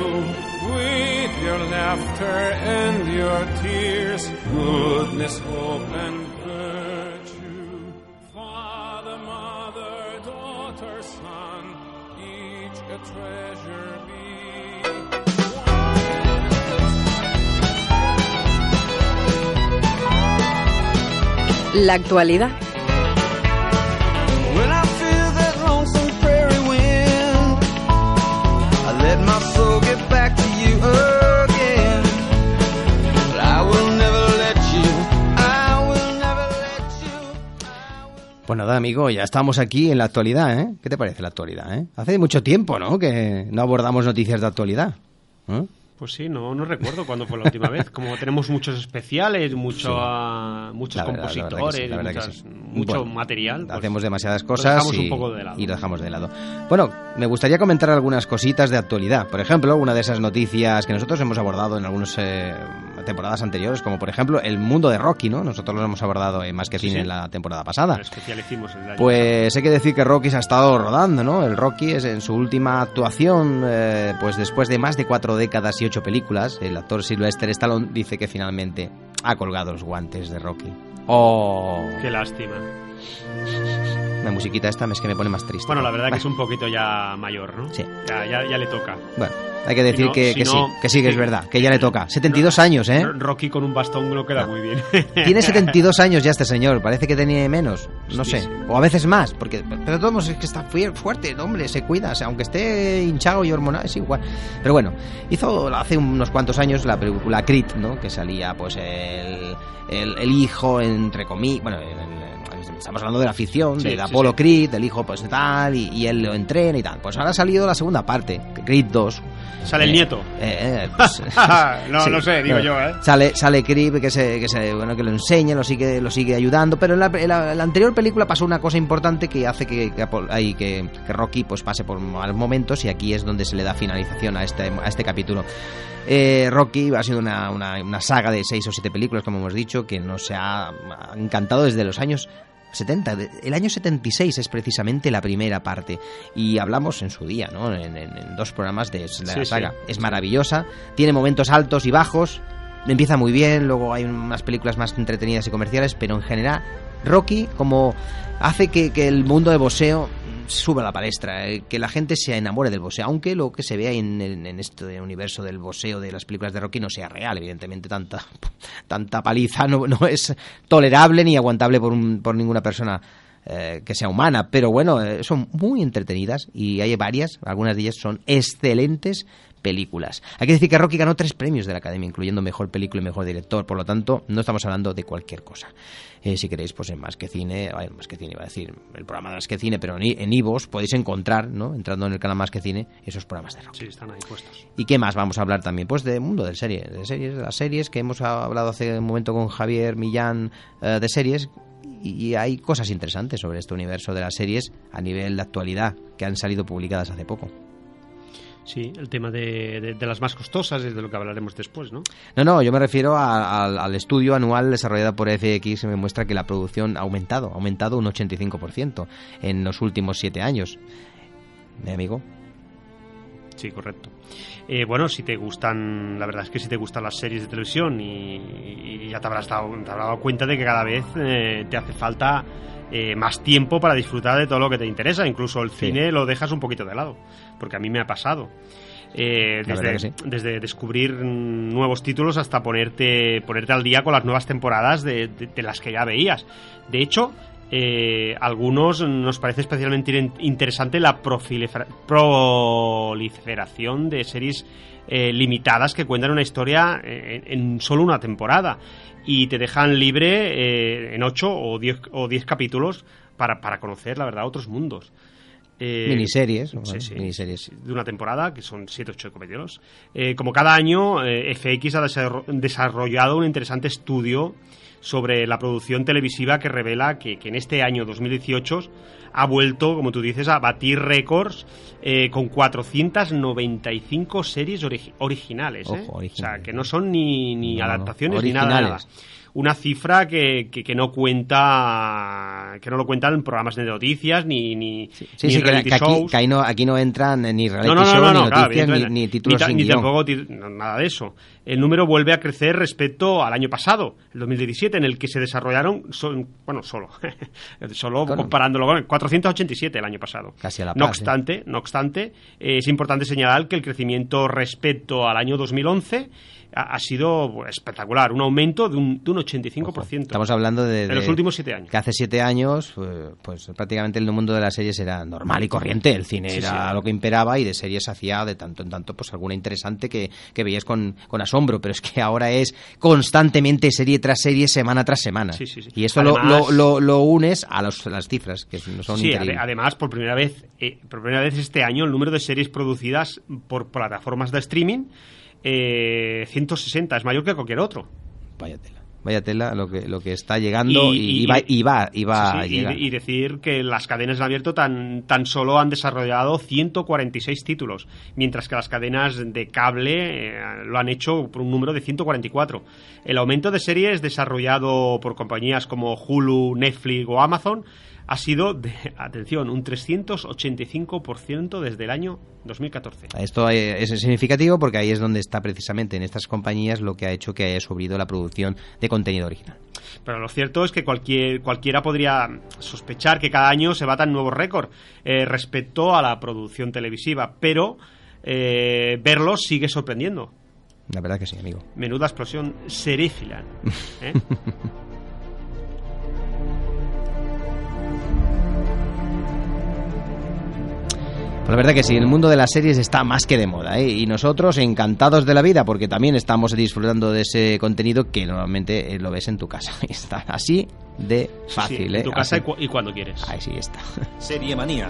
[SPEAKER 5] With your laughter and your tears, goodness, hope, and virtue. Father, mother, daughter, son, each a treasure be.
[SPEAKER 4] La actualidad.
[SPEAKER 11] Pues nada, amigo, ya estamos aquí en la actualidad, ¿eh? ¿Qué te parece la actualidad, eh? Hace mucho tiempo, ¿no? Que no abordamos noticias de actualidad. ¿eh?
[SPEAKER 2] Pues sí, no, no recuerdo cuándo fue la última vez. Como tenemos muchos especiales, mucho, muchos
[SPEAKER 1] verdad,
[SPEAKER 2] compositores, muchas-
[SPEAKER 1] sí.
[SPEAKER 2] mucho
[SPEAKER 1] Bueno,
[SPEAKER 2] material. pues
[SPEAKER 1] Hacemos demasiadas cosas y,
[SPEAKER 2] un poco de lado.
[SPEAKER 1] y lo dejamos de lado. Bueno, me gustaría comentar algunas cositas de actualidad. Por ejemplo, una de esas noticias que nosotros hemos abordado en algunas eh, temporadas anteriores, como por ejemplo el mundo de Rocky, ¿no? Nosotros lo hemos abordado en Más que
[SPEAKER 2] Sí,
[SPEAKER 1] Cine
[SPEAKER 2] sí.
[SPEAKER 1] en la temporada pasada.
[SPEAKER 2] El el
[SPEAKER 1] Pues hay que decir que Rocky se ha estado rodando, ¿no? El Rocky es en su última actuación, eh, pues después de más de cuatro décadas y ocho películas, el actor Sylvester Stallone dice que finalmente ha colgado los guantes de Rocky. ¡Oh!
[SPEAKER 2] Qué lástima.
[SPEAKER 1] La musiquita esta es que me pone más triste.
[SPEAKER 2] Bueno, la verdad que es un poquito ya mayor, ¿no?
[SPEAKER 1] Sí.
[SPEAKER 2] Ya, ya, ya le toca.
[SPEAKER 1] Bueno, hay que decir
[SPEAKER 2] Si no-
[SPEAKER 1] que,
[SPEAKER 2] si
[SPEAKER 1] que
[SPEAKER 2] no-
[SPEAKER 1] sí, que sí, que es verdad, que ya le toca. 72 años, ¿eh?
[SPEAKER 2] Rocky con un bastón lo queda muy bien. (laughs)
[SPEAKER 1] Tiene 72 años ya este señor, parece que tenía menos, no sé,
[SPEAKER 2] sí.
[SPEAKER 1] o a veces más, porque pero todos es que está fuer- fuerte, el hombre, se cuida, o sea, aunque esté hinchado y hormonal, es igual. Pero bueno, hizo hace unos cuantos años la película Creed, ¿no? Que salía pues el, el, el hijo, entre comillas, bueno, el- estamos hablando de la ficción,
[SPEAKER 2] Sí,
[SPEAKER 1] de Apolo. Creed, del hijo pues tal, y, y él lo entrena y tal. Pues ahora ha salido la segunda parte, Creed 2.
[SPEAKER 2] Sale el
[SPEAKER 1] Eh,
[SPEAKER 2] nieto.
[SPEAKER 1] eh, eh, pues, (laughs) (laughs)
[SPEAKER 2] no,
[SPEAKER 1] Sí,
[SPEAKER 2] no sé, digo
[SPEAKER 1] no.
[SPEAKER 2] yo, ¿eh?
[SPEAKER 1] Sale, sale Creed que se, que se, bueno, que lo enseña, lo sigue, lo sigue ayudando, pero en la, en la- en la anterior película pasó una cosa importante que hace que, que, Apol- ay, que- que Rocky pues pase por malos momentos y aquí es donde se le da finalización a este, a este capítulo. Eh, Rocky ha sido una, una, una saga de seis o siete películas, como hemos dicho, que nos ha encantado desde los años 70. De- El año 76 es precisamente la primera parte y hablamos en su día, ¿no? En, en- en dos programas de, de
[SPEAKER 2] Sí,
[SPEAKER 1] la
[SPEAKER 2] sí.
[SPEAKER 1] saga. Es maravillosa, tiene momentos altos y bajos, empieza muy bien, luego hay unas películas más entretenidas y comerciales, pero en general Rocky como hace que, que el mundo de boxeo suba a la palestra, eh, que la gente se enamore del boxeo, aunque lo que se vea en, en, en este universo del boxeo de las películas de Rocky no sea real, evidentemente tanta, (laughs) tanta paliza no, no es tolerable ni aguantable por, un- por ninguna persona eh, que sea humana, pero bueno, eh, son muy entretenidas y hay varias, algunas de ellas son excelentes películas. Hay que decir que Rocky ganó tres premios de la Academia, incluyendo Mejor Película y Mejor Director, por lo tanto, no estamos hablando de cualquier cosa. Eh, si queréis, pues en Más que Cine, ay, Más que Cine, iba a decir, el programa de Más que Cine, pero en, Ivos podéis encontrar, ¿no? Entrando en el canal Más que Cine, esos programas de Rocky.
[SPEAKER 2] Sí, están ahí puestos.
[SPEAKER 1] ¿Y qué más vamos a hablar también? Pues de mundo del serie, de series, de las series que hemos hablado hace un momento con Javier Millán eh, de series y hay cosas interesantes sobre este universo de las series a nivel de actualidad que han salido publicadas hace poco.
[SPEAKER 2] Sí, el tema de, de- de las más costosas es de lo que hablaremos después, ¿no?
[SPEAKER 1] No, no, yo me refiero a- al- al estudio anual desarrollado por FX que me muestra que la producción ha aumentado, ha aumentado un 85% en los últimos siete años. ¿Mi amigo?
[SPEAKER 2] Sí, correcto. Eh, bueno, si te gustan, la verdad es que si te gustan las series de televisión y, y ya te habrás dado, te habrás dado cuenta de que cada vez eh, te hace falta eh, más tiempo para disfrutar de todo lo que te interesa. Incluso el
[SPEAKER 1] Sí.
[SPEAKER 2] cine lo dejas un poquito de lado, porque a mí me ha pasado. Eh, desde,
[SPEAKER 1] que sí.
[SPEAKER 2] desde descubrir nuevos títulos hasta ponerte, ponerte al día con las nuevas temporadas de, de- de las que ya veías. De hecho, eh, algunos nos parece especialmente in- interesante la proliferación de series eh, limitadas que cuentan una historia eh, en, en solo una temporada y te dejan libre eh, en 8 o 10 o 10 capítulos para, para conocer, la verdad, otros mundos. Eh,
[SPEAKER 1] Miniseries,
[SPEAKER 2] sí,
[SPEAKER 1] bueno,
[SPEAKER 2] sí,
[SPEAKER 1] miniseries.
[SPEAKER 2] de una temporada, que son 7 o 8 capítulos. Eh, como cada año, eh, FX ha desarro- desarrollado un interesante estudio sobre la producción televisiva que revela que, que en este año 2018 ha vuelto, como tú dices, a batir récords eh, con 495 series ori- originales. ¿eh? O sea, que no son ni, ni
[SPEAKER 1] No, no,
[SPEAKER 2] adaptaciones ni nada, nada. Una cifra que, que, que no cuenta que no lo cuentan en programas de noticias ni, ni,
[SPEAKER 1] Sí,
[SPEAKER 2] ni
[SPEAKER 1] sí, que,
[SPEAKER 2] reality
[SPEAKER 1] que aquí,
[SPEAKER 2] shows.
[SPEAKER 1] que ahí no, aquí no entran ni reality
[SPEAKER 2] No, no, no,
[SPEAKER 1] show,
[SPEAKER 2] no,
[SPEAKER 1] ni
[SPEAKER 2] no, claro,
[SPEAKER 1] noticias, ni, ni títulos
[SPEAKER 2] ta-
[SPEAKER 1] sin
[SPEAKER 2] ni
[SPEAKER 1] guion.
[SPEAKER 2] tampoco no, nada de eso. El número vuelve a crecer respecto al año pasado, el 2017, en el que se desarrollaron, son, bueno, solo, (laughs) solo
[SPEAKER 1] Claro.
[SPEAKER 2] comparándolo con el 487 el año pasado.
[SPEAKER 1] Casi a la
[SPEAKER 2] no
[SPEAKER 1] par, sí.
[SPEAKER 2] obstante, no obstante, eh, es importante señalar que el crecimiento respecto al año 2011 ha, ha sido pues, espectacular, un aumento de un, de un 85%.
[SPEAKER 1] Estamos hablando de,
[SPEAKER 2] En los
[SPEAKER 1] de-
[SPEAKER 2] últimos siete años.
[SPEAKER 1] Que hace siete años, eh, pues prácticamente el mundo de las series era normal y corriente. El cine
[SPEAKER 2] Sí,
[SPEAKER 1] era
[SPEAKER 2] sí.
[SPEAKER 1] lo que imperaba y de series hacía de tanto en tanto pues alguna interesante que, que veías con, con asombro. Pero es que ahora es constantemente serie tras serie, semana tras semana.
[SPEAKER 2] Sí, sí, sí.
[SPEAKER 1] Y esto lo,
[SPEAKER 2] Además-
[SPEAKER 1] lo, lo, lo unes a, los- a las cifras, que son
[SPEAKER 2] Sí,
[SPEAKER 1] increíbles.
[SPEAKER 2] además, por primera vez, eh, por primera vez este año, el número de series producidas por plataformas de streaming eh, 160, es mayor que cualquier otro.
[SPEAKER 1] Vaya tela. Vaya tela lo que, lo que está llegando y, y, va, y va, y va
[SPEAKER 2] sí, sí,
[SPEAKER 1] a llegar.
[SPEAKER 2] Y, y decir que las cadenas de abierto tan, tan solo han desarrollado 146 títulos, mientras que las cadenas de cable eh, lo han hecho por un número de 144. El aumento de series desarrollado por compañías como Hulu, Netflix o Amazon ha sido, de, (laughs) atención, un 385% desde el año 2014.
[SPEAKER 1] Esto es significativo porque ahí es donde está precisamente en estas compañías lo que ha hecho que haya subido la producción de contenido original.
[SPEAKER 2] Pero lo cierto es que cualquier, cualquiera podría sospechar que cada año se batan nuevos récords eh, respecto a la producción televisiva, pero eh, verlos sigue sorprendiendo.
[SPEAKER 1] La verdad que sí, amigo.
[SPEAKER 2] Menuda explosión seréfila. ¿eh? (laughs)
[SPEAKER 1] Pues la verdad que sí, el mundo de las series está más que de moda, ¿eh? y nosotros encantados de la vida porque también estamos disfrutando de ese contenido que normalmente eh, lo ves en tu casa. (laughs) Está así de fácil,
[SPEAKER 2] sí,
[SPEAKER 1] ¿eh?
[SPEAKER 2] En tu casa
[SPEAKER 1] así.
[SPEAKER 2] y, cu y cuando quieres.
[SPEAKER 1] Ahí sí está.
[SPEAKER 10] Serie Manía.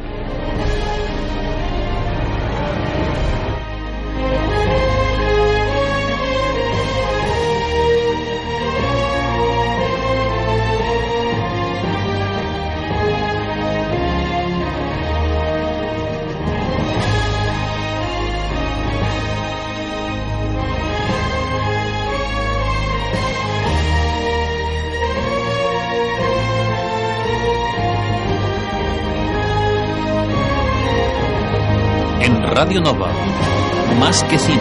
[SPEAKER 9] Radio Nova, más que cine.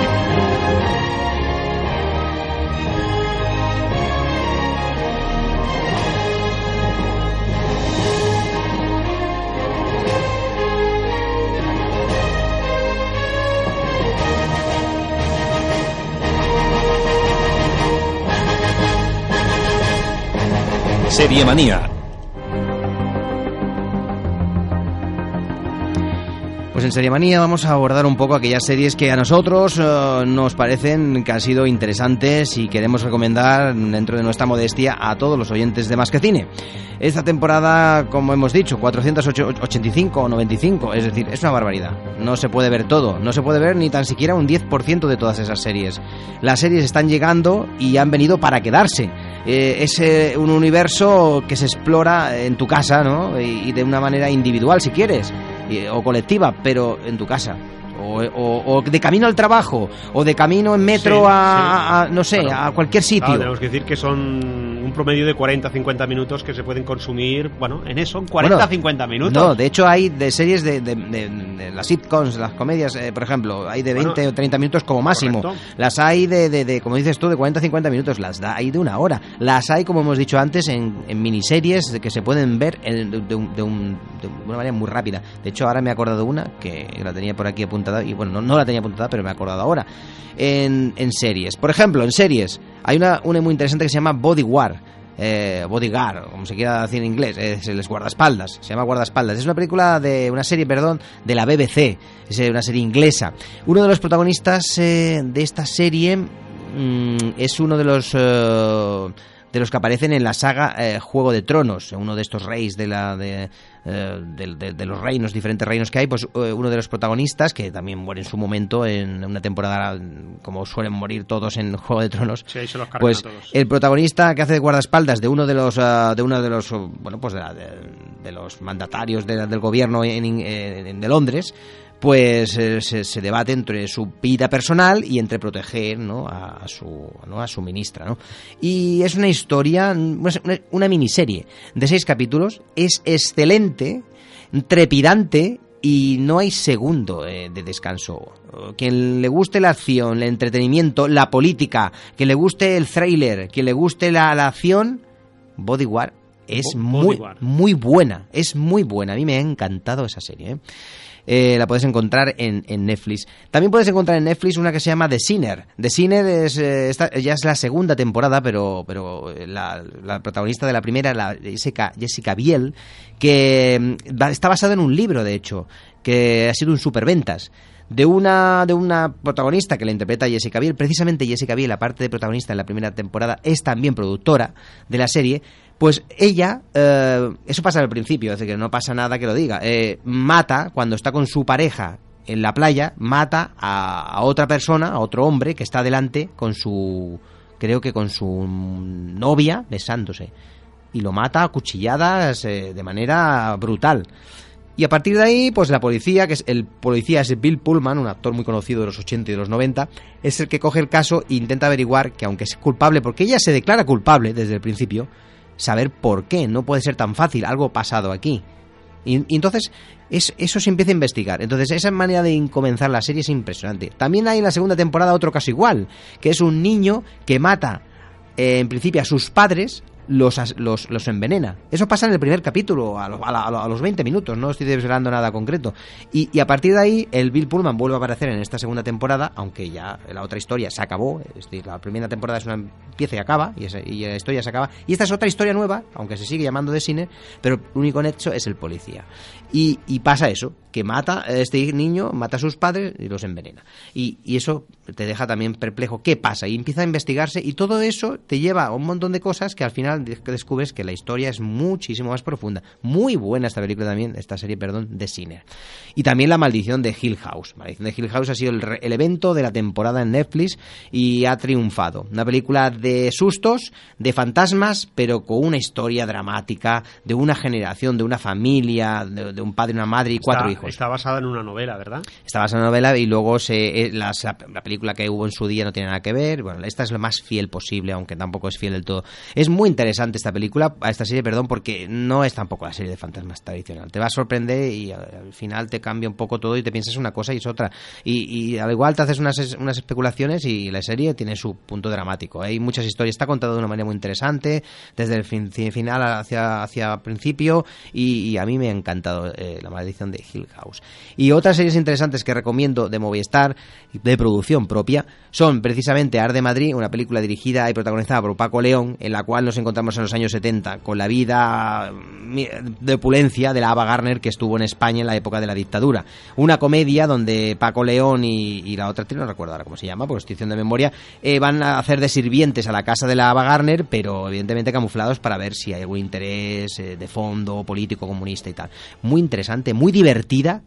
[SPEAKER 9] Serie Manía.
[SPEAKER 1] Pues en Serie Manía vamos a abordar un poco aquellas series que a nosotros uh, nos parecen que han sido interesantes y queremos recomendar dentro de nuestra modestia a todos los oyentes de Más que Cine. Esta temporada, como hemos dicho, 485 o 95, es decir, es una barbaridad. No se puede ver todo, no se puede ver ni tan siquiera un 10% de todas esas series. Las series están llegando y han venido para quedarse. Eh, es eh, un universo que se explora en tu casa, ¿no? Y de una manera individual, si quieres o colectiva, pero en tu casa. O, o, o, de camino al trabajo, o de camino en metro
[SPEAKER 2] Sí,
[SPEAKER 1] a, no sé,
[SPEAKER 2] Claro.
[SPEAKER 1] a cualquier sitio.
[SPEAKER 2] Claro, tenemos que decir que son un promedio de 40-50 minutos que se pueden consumir, bueno, en eso, 40-50
[SPEAKER 1] Bueno,
[SPEAKER 2] minutos.
[SPEAKER 1] No, de hecho hay de series de, de- de- de las sitcoms, las comedias, eh, por ejemplo, hay de 20
[SPEAKER 2] Bueno,
[SPEAKER 1] o 30 minutos como máximo.
[SPEAKER 2] correcto.
[SPEAKER 1] Las hay de, como dices tú, de 40-50 minutos. Las da- hay de una hora. Las hay, como hemos dicho antes, en, en miniseries que se pueden ver en- un- de un- de una manera muy rápida. De hecho, ahora me he acordado de una que la tenía por aquí apuntada y bueno, no, no la tenía apuntada, pero me he acordado ahora. En, en series. Por ejemplo, en series hay una, una muy interesante que se llama Body War eh, Bodyguard, como se quiera decir en inglés, es el guardaespaldas, se llama guardaespaldas. Es una película de una serie, perdón, de la BBC, es una serie inglesa. Uno de los protagonistas eh, de esta serie mm, es uno de los eh, de los que aparecen en la saga eh, Juego de Tronos, uno de estos reyes de la de, eh, de, de- de los reinos, diferentes reinos que hay, pues eh, uno de los protagonistas, que también muere en su momento en una temporada, como suelen morir todos en Juego de Tronos,
[SPEAKER 2] Sí, ahí se los
[SPEAKER 1] pues
[SPEAKER 2] todos.
[SPEAKER 1] el protagonista que hace de guardaespaldas de uno de los ah, de uno de los bueno pues de, la- los mandatarios del gobierno en, en- en- de Londres pues eh, se, se debate entre su vida personal y entre proteger ¿no? a, a su ¿no? a su ministra ¿no? y es una historia una, una miniserie de seis capítulos es excelente trepidante y no hay segundo eh, de descanso. Quien le guste la acción, el entretenimiento, la política, que le guste el thriller, que le guste la, la acción, Bodyguard es
[SPEAKER 2] Bo-
[SPEAKER 1] muy,
[SPEAKER 2] Bodyguard.
[SPEAKER 1] muy buena. Es muy buena. A mí me ha encantado esa serie. ¿eh? Eh, la puedes encontrar en, en Netflix. También puedes encontrar en Netflix una que se llama The Sinner. The Sinner es, eh, esta- ya es la segunda temporada, pero, pero eh, la, la protagonista de la primera, la Jessica, Jessica Biel, que mm, está basado en un libro, de hecho, que ha sido un superventas. De una, de una protagonista que la interpreta Jessica Biel. Precisamente Jessica Biel, aparte de protagonista en la primera temporada, es también productora de la serie. Pues ella, eh, eso pasa al principio, es decir, que no pasa nada que lo diga, eh, mata cuando está con su pareja en la playa mata a, otra persona, a otro hombre que está delante con su, creo que con su novia besándose. Y lo mata a cuchilladas eh, de manera brutal. Y a partir de ahí, pues la policía, que es el policía es Bill Pullman, un actor muy conocido de los 80 y de los 90, es el que coge el caso e intenta averiguar que aunque es culpable, porque ella se declara culpable desde el principio, saber por qué, no puede ser tan fácil, algo pasado aquí. Y, entonces es, eso se empieza a investigar. Entonces esa manera de comenzar la serie es impresionante. También hay en la segunda temporada otro caso igual, que es un niño que mata eh, en principio a sus padres los, los, los envenena. Eso pasa en el primer capítulo, a, lo- a la- a lo- a los 20 minutos, no estoy desvelando nada concreto. Y, y a partir de ahí, el Bill Pullman vuelve a aparecer en esta segunda temporada, aunque ya la otra historia se acabó. La primera temporada es una empieza y acaba, y, esa- y la historia se acaba. Y esta es otra historia nueva, aunque se sigue llamando de cine, pero el único hecho es el policía. Y, y pasa eso, que mata a este niño, mata a sus padres y los envenena. Y, y eso te deja también perplejo. ¿Qué pasa? Y empieza a investigarse y todo eso te lleva a un montón de cosas que al final descubres que la historia es muchísimo más profunda. Muy buena esta película también, esta serie, perdón, de Sinner. Y también La maldición de Hill House. Maldición de Hill House ha sido el, el evento de la temporada en Netflix y ha triunfado. Una película de sustos, de fantasmas, pero con una historia dramática de una generación, de una familia, de, de un padre, una madre y cuatro
[SPEAKER 2] está,
[SPEAKER 1] hijos.
[SPEAKER 2] Está basada en una novela, ¿verdad?
[SPEAKER 1] Está basada en una novela y luego se, eh, la, la película que hubo en su día no tiene nada que ver. Bueno, esta es lo más fiel posible, aunque tampoco es fiel del todo. Es muy interesante esta película, esta serie, perdón, porque no es tampoco la serie de fantasmas tradicional. Te va a sorprender y al, al final te cambia un poco todo y te piensas una cosa y es otra. Y, y al igual te haces unas, unas especulaciones y la serie tiene su punto dramático. Hay muchas historias, está contado de una manera muy interesante, desde el fin- final hacia, hacia principio y, y a mí me ha encantado eh, La maldición de Hill House. Y otras series interesantes que recomiendo de Movistar, de producción propia, son precisamente Ar de Madrid, una película dirigida y protagonizada por Paco León, en la cual nos encontramos en los años 70 con la vida mi- de opulencia de la Ava Gardner que estuvo en España en la época de la dictadura. Una comedia donde Paco León y, la otra no recuerdo ahora cómo se llama, por estoy de memoria, eh, van a hacer de sirvientes a la casa de la Ava Gardner, pero evidentemente camuflados para ver si hay algún interés eh, de fondo, político, comunista y tal. Muy interesante, muy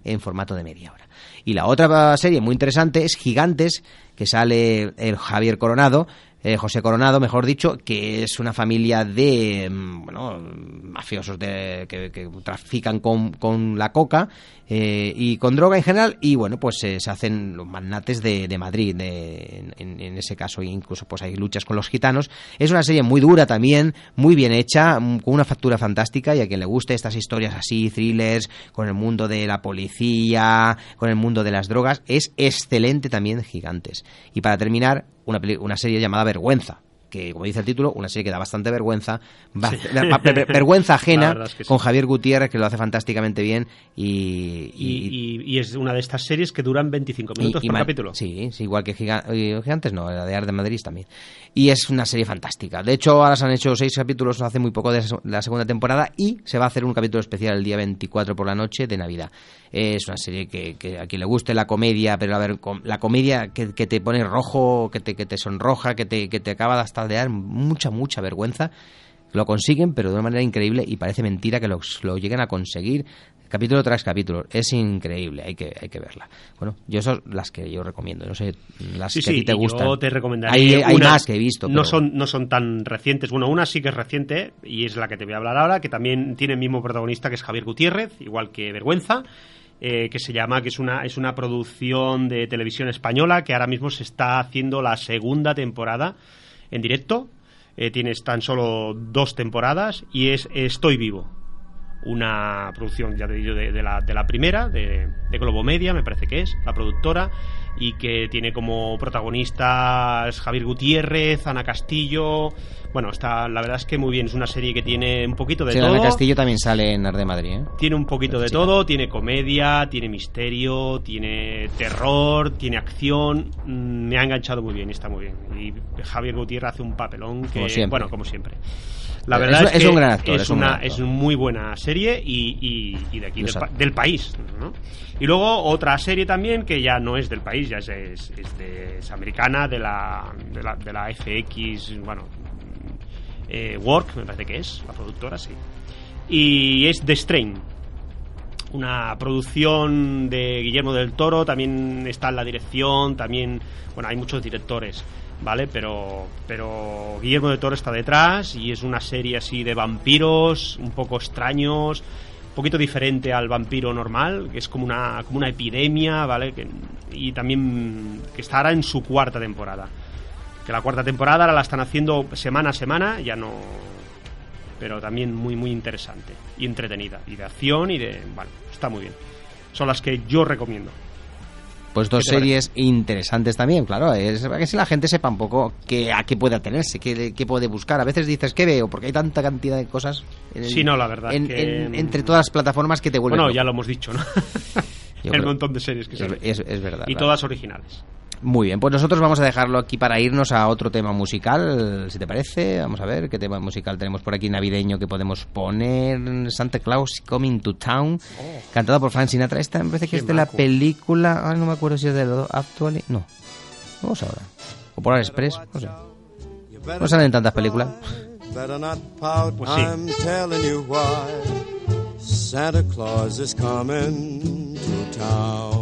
[SPEAKER 1] en formato de media hora. Y la otra serie muy interesante es Gigantes, que sale el Javier Coronado, eh, José Coronado, mejor dicho, que es una familia de mm, bueno, mafiosos de, que, trafican con, con la coca eh, y con droga en general y bueno, pues eh, se hacen los magnates de, de Madrid en, en ese caso incluso pues hay luchas con los gitanos. Es una serie muy dura también, muy bien hecha, mm, con una factura fantástica y a quien le guste estas historias así, thrillers, con el mundo de la policía, con el mundo de las drogas, es excelente también Gigantes. Y para terminar, una, peli- una serie llamada Vergüenza, que como dice el título, una serie que da bastante vergüenza,
[SPEAKER 2] Sí. (laughs)
[SPEAKER 1] vergüenza ajena,
[SPEAKER 2] verdad es que sí.
[SPEAKER 1] con Javier Gutiérrez, que lo hace fantásticamente bien, y...
[SPEAKER 2] Y, y- y es una de estas series que duran 25 minutos por capítulo.
[SPEAKER 1] Sí, sí, igual que Giga- Gigantes, no, la de Ar de Madrid también. Y es una serie fantástica. De hecho, ahora se han hecho seis capítulos hace muy poco de la segunda temporada y se va a hacer un capítulo especial el día 24 por la noche de Navidad. Es una serie que, que a quien le guste la comedia, pero a ver, la comedia que, que te pone rojo, que te, que te sonroja, que te, que te acaba hasta de dar mucha, mucha vergüenza. Lo consiguen, pero de una manera increíble y parece mentira que lo, lo lleguen a conseguir capítulo tras capítulo. Es increíble, hay que, hay que verla. Bueno, yo son las que yo recomiendo, no sé, las
[SPEAKER 2] Sí,
[SPEAKER 1] que a ti te gustan.
[SPEAKER 2] Yo te recomendaría.
[SPEAKER 1] Hay, hay
[SPEAKER 2] una-
[SPEAKER 1] más que he visto.
[SPEAKER 2] No
[SPEAKER 1] pero-
[SPEAKER 2] son, no son tan recientes. Bueno, una sí que es reciente y es la que te voy a hablar ahora, que también tiene el mismo protagonista que es Javier Gutiérrez, igual que Vergüenza. Eh, que se llama, que es una, es una producción de televisión española que ahora mismo se está haciendo la segunda temporada en directo. Eh, tienes tan solo dos temporadas y es Estoy Vivo. Una producción, ya te digo, de, la, de la primera, de Globo Media, me parece que es, la productora, y que tiene como protagonistas Javier Gutiérrez, Ana Castillo. Bueno, está, la verdad es que muy bien, es una serie que tiene un poquito de
[SPEAKER 1] Sí,
[SPEAKER 2] todo.
[SPEAKER 1] Ana Castillo también sale en Ar de Madrid, ¿eh?
[SPEAKER 2] Tiene un poquito de todo, tiene comedia, tiene misterio, tiene terror, tiene acción. Mm, Me ha enganchado muy bien, está muy bien. Y Javier Gutiérrez hace un papelón que,
[SPEAKER 1] Como
[SPEAKER 2] bueno, como siempre. La
[SPEAKER 1] Es-
[SPEAKER 2] verdad es,
[SPEAKER 1] es
[SPEAKER 2] que
[SPEAKER 1] un gran actor,
[SPEAKER 2] es,
[SPEAKER 1] es un
[SPEAKER 2] una
[SPEAKER 1] gran actor.
[SPEAKER 2] es muy buena serie y, y- y de aquí del, pa- del país. ¿no? Y luego otra serie también que ya no es del país, ya es, es- es de- es americana, de la, de la, de la FX, bueno, eh, Work, me parece que es, la productora, sí. Y es The Strain, una producción de Guillermo del Toro, también está en la dirección, también, bueno, hay muchos directores, ¿vale? Pero, pero Guillermo del Toro está detrás y es una serie así de vampiros, un poco extraños, un poquito diferente al vampiro normal, que es como una, como una epidemia, ¿vale? Que- y también que estará en su cuarta temporada. Que la cuarta temporada ahora la están haciendo semana a semana, ya no pero también muy muy interesante y entretenida y de acción y de bueno está muy bien son las que yo recomiendo
[SPEAKER 1] Pues dos
[SPEAKER 2] ¿Qué te
[SPEAKER 1] series interesantes también, claro. Es para que si la gente sepa un poco qué, a qué puede atenerse, qué, qué puede buscar. A veces dices, ¿qué veo? Porque hay tanta cantidad de cosas. en-
[SPEAKER 2] Sí, no, la verdad
[SPEAKER 1] en-
[SPEAKER 2] que-
[SPEAKER 1] en- entre todas las plataformas que te vuelven.
[SPEAKER 2] bueno
[SPEAKER 1] loco.
[SPEAKER 2] ya lo hemos dicho no (laughs) el
[SPEAKER 1] creo-
[SPEAKER 2] montón de series que
[SPEAKER 1] es,
[SPEAKER 2] salen
[SPEAKER 1] es- es verdad.
[SPEAKER 2] y
[SPEAKER 1] claro.
[SPEAKER 2] todas originales
[SPEAKER 1] Muy bien, pues nosotros vamos a dejarlo aquí para irnos a otro tema musical, si te parece. Vamos a ver qué tema musical tenemos por aquí navideño que podemos poner. Santa Claus Coming to Town, cantado por Frank Sinatra. Esta me parece que es de la película. Ay, no me acuerdo si es de lo Actually. No. Vamos ahora. O Polar Express, no sé. No salen tantas películas.
[SPEAKER 2] Pues sí.
[SPEAKER 4] I'm telling you why. Santa Claus is coming to town.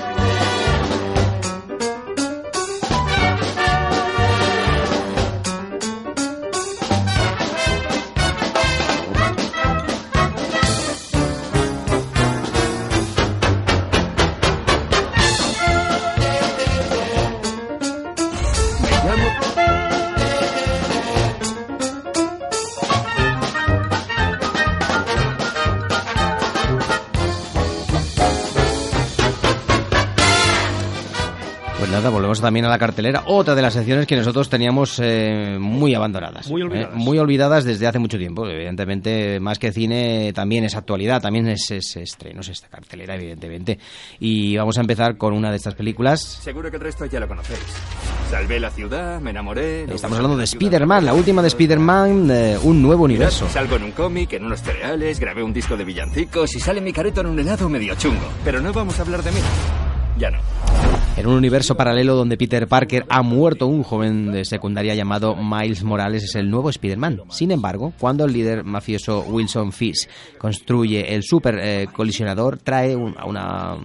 [SPEAKER 1] También a la cartelera. Otra de las secciones que nosotros teníamos eh, muy abandonadas.
[SPEAKER 2] Muy olvidadas.
[SPEAKER 1] Eh, muy olvidadas desde hace mucho tiempo. Evidentemente, más que cine, también es actualidad, también es, es estrenos esta cartelera, evidentemente. Y vamos a empezar con una de estas películas.
[SPEAKER 12] Seguro que el resto ya lo conocéis. Salvé la ciudad, me enamoré.
[SPEAKER 1] Estamos hablando de. Spider-Man, la última de Spider-Man, eh, un nuevo universo.
[SPEAKER 12] Salgo en un cómic, en unos cereales, grabé un disco de villancicos y sale mi careto en un helado medio chungo. Pero no vamos a hablar de mí. Ya no.
[SPEAKER 1] En un universo paralelo donde Peter Parker ha muerto, un joven de secundaria llamado Miles Morales es el nuevo Spider-Man. Sin embargo, cuando el líder mafioso Wilson Fisk construye el super eh, colisionador, trae una,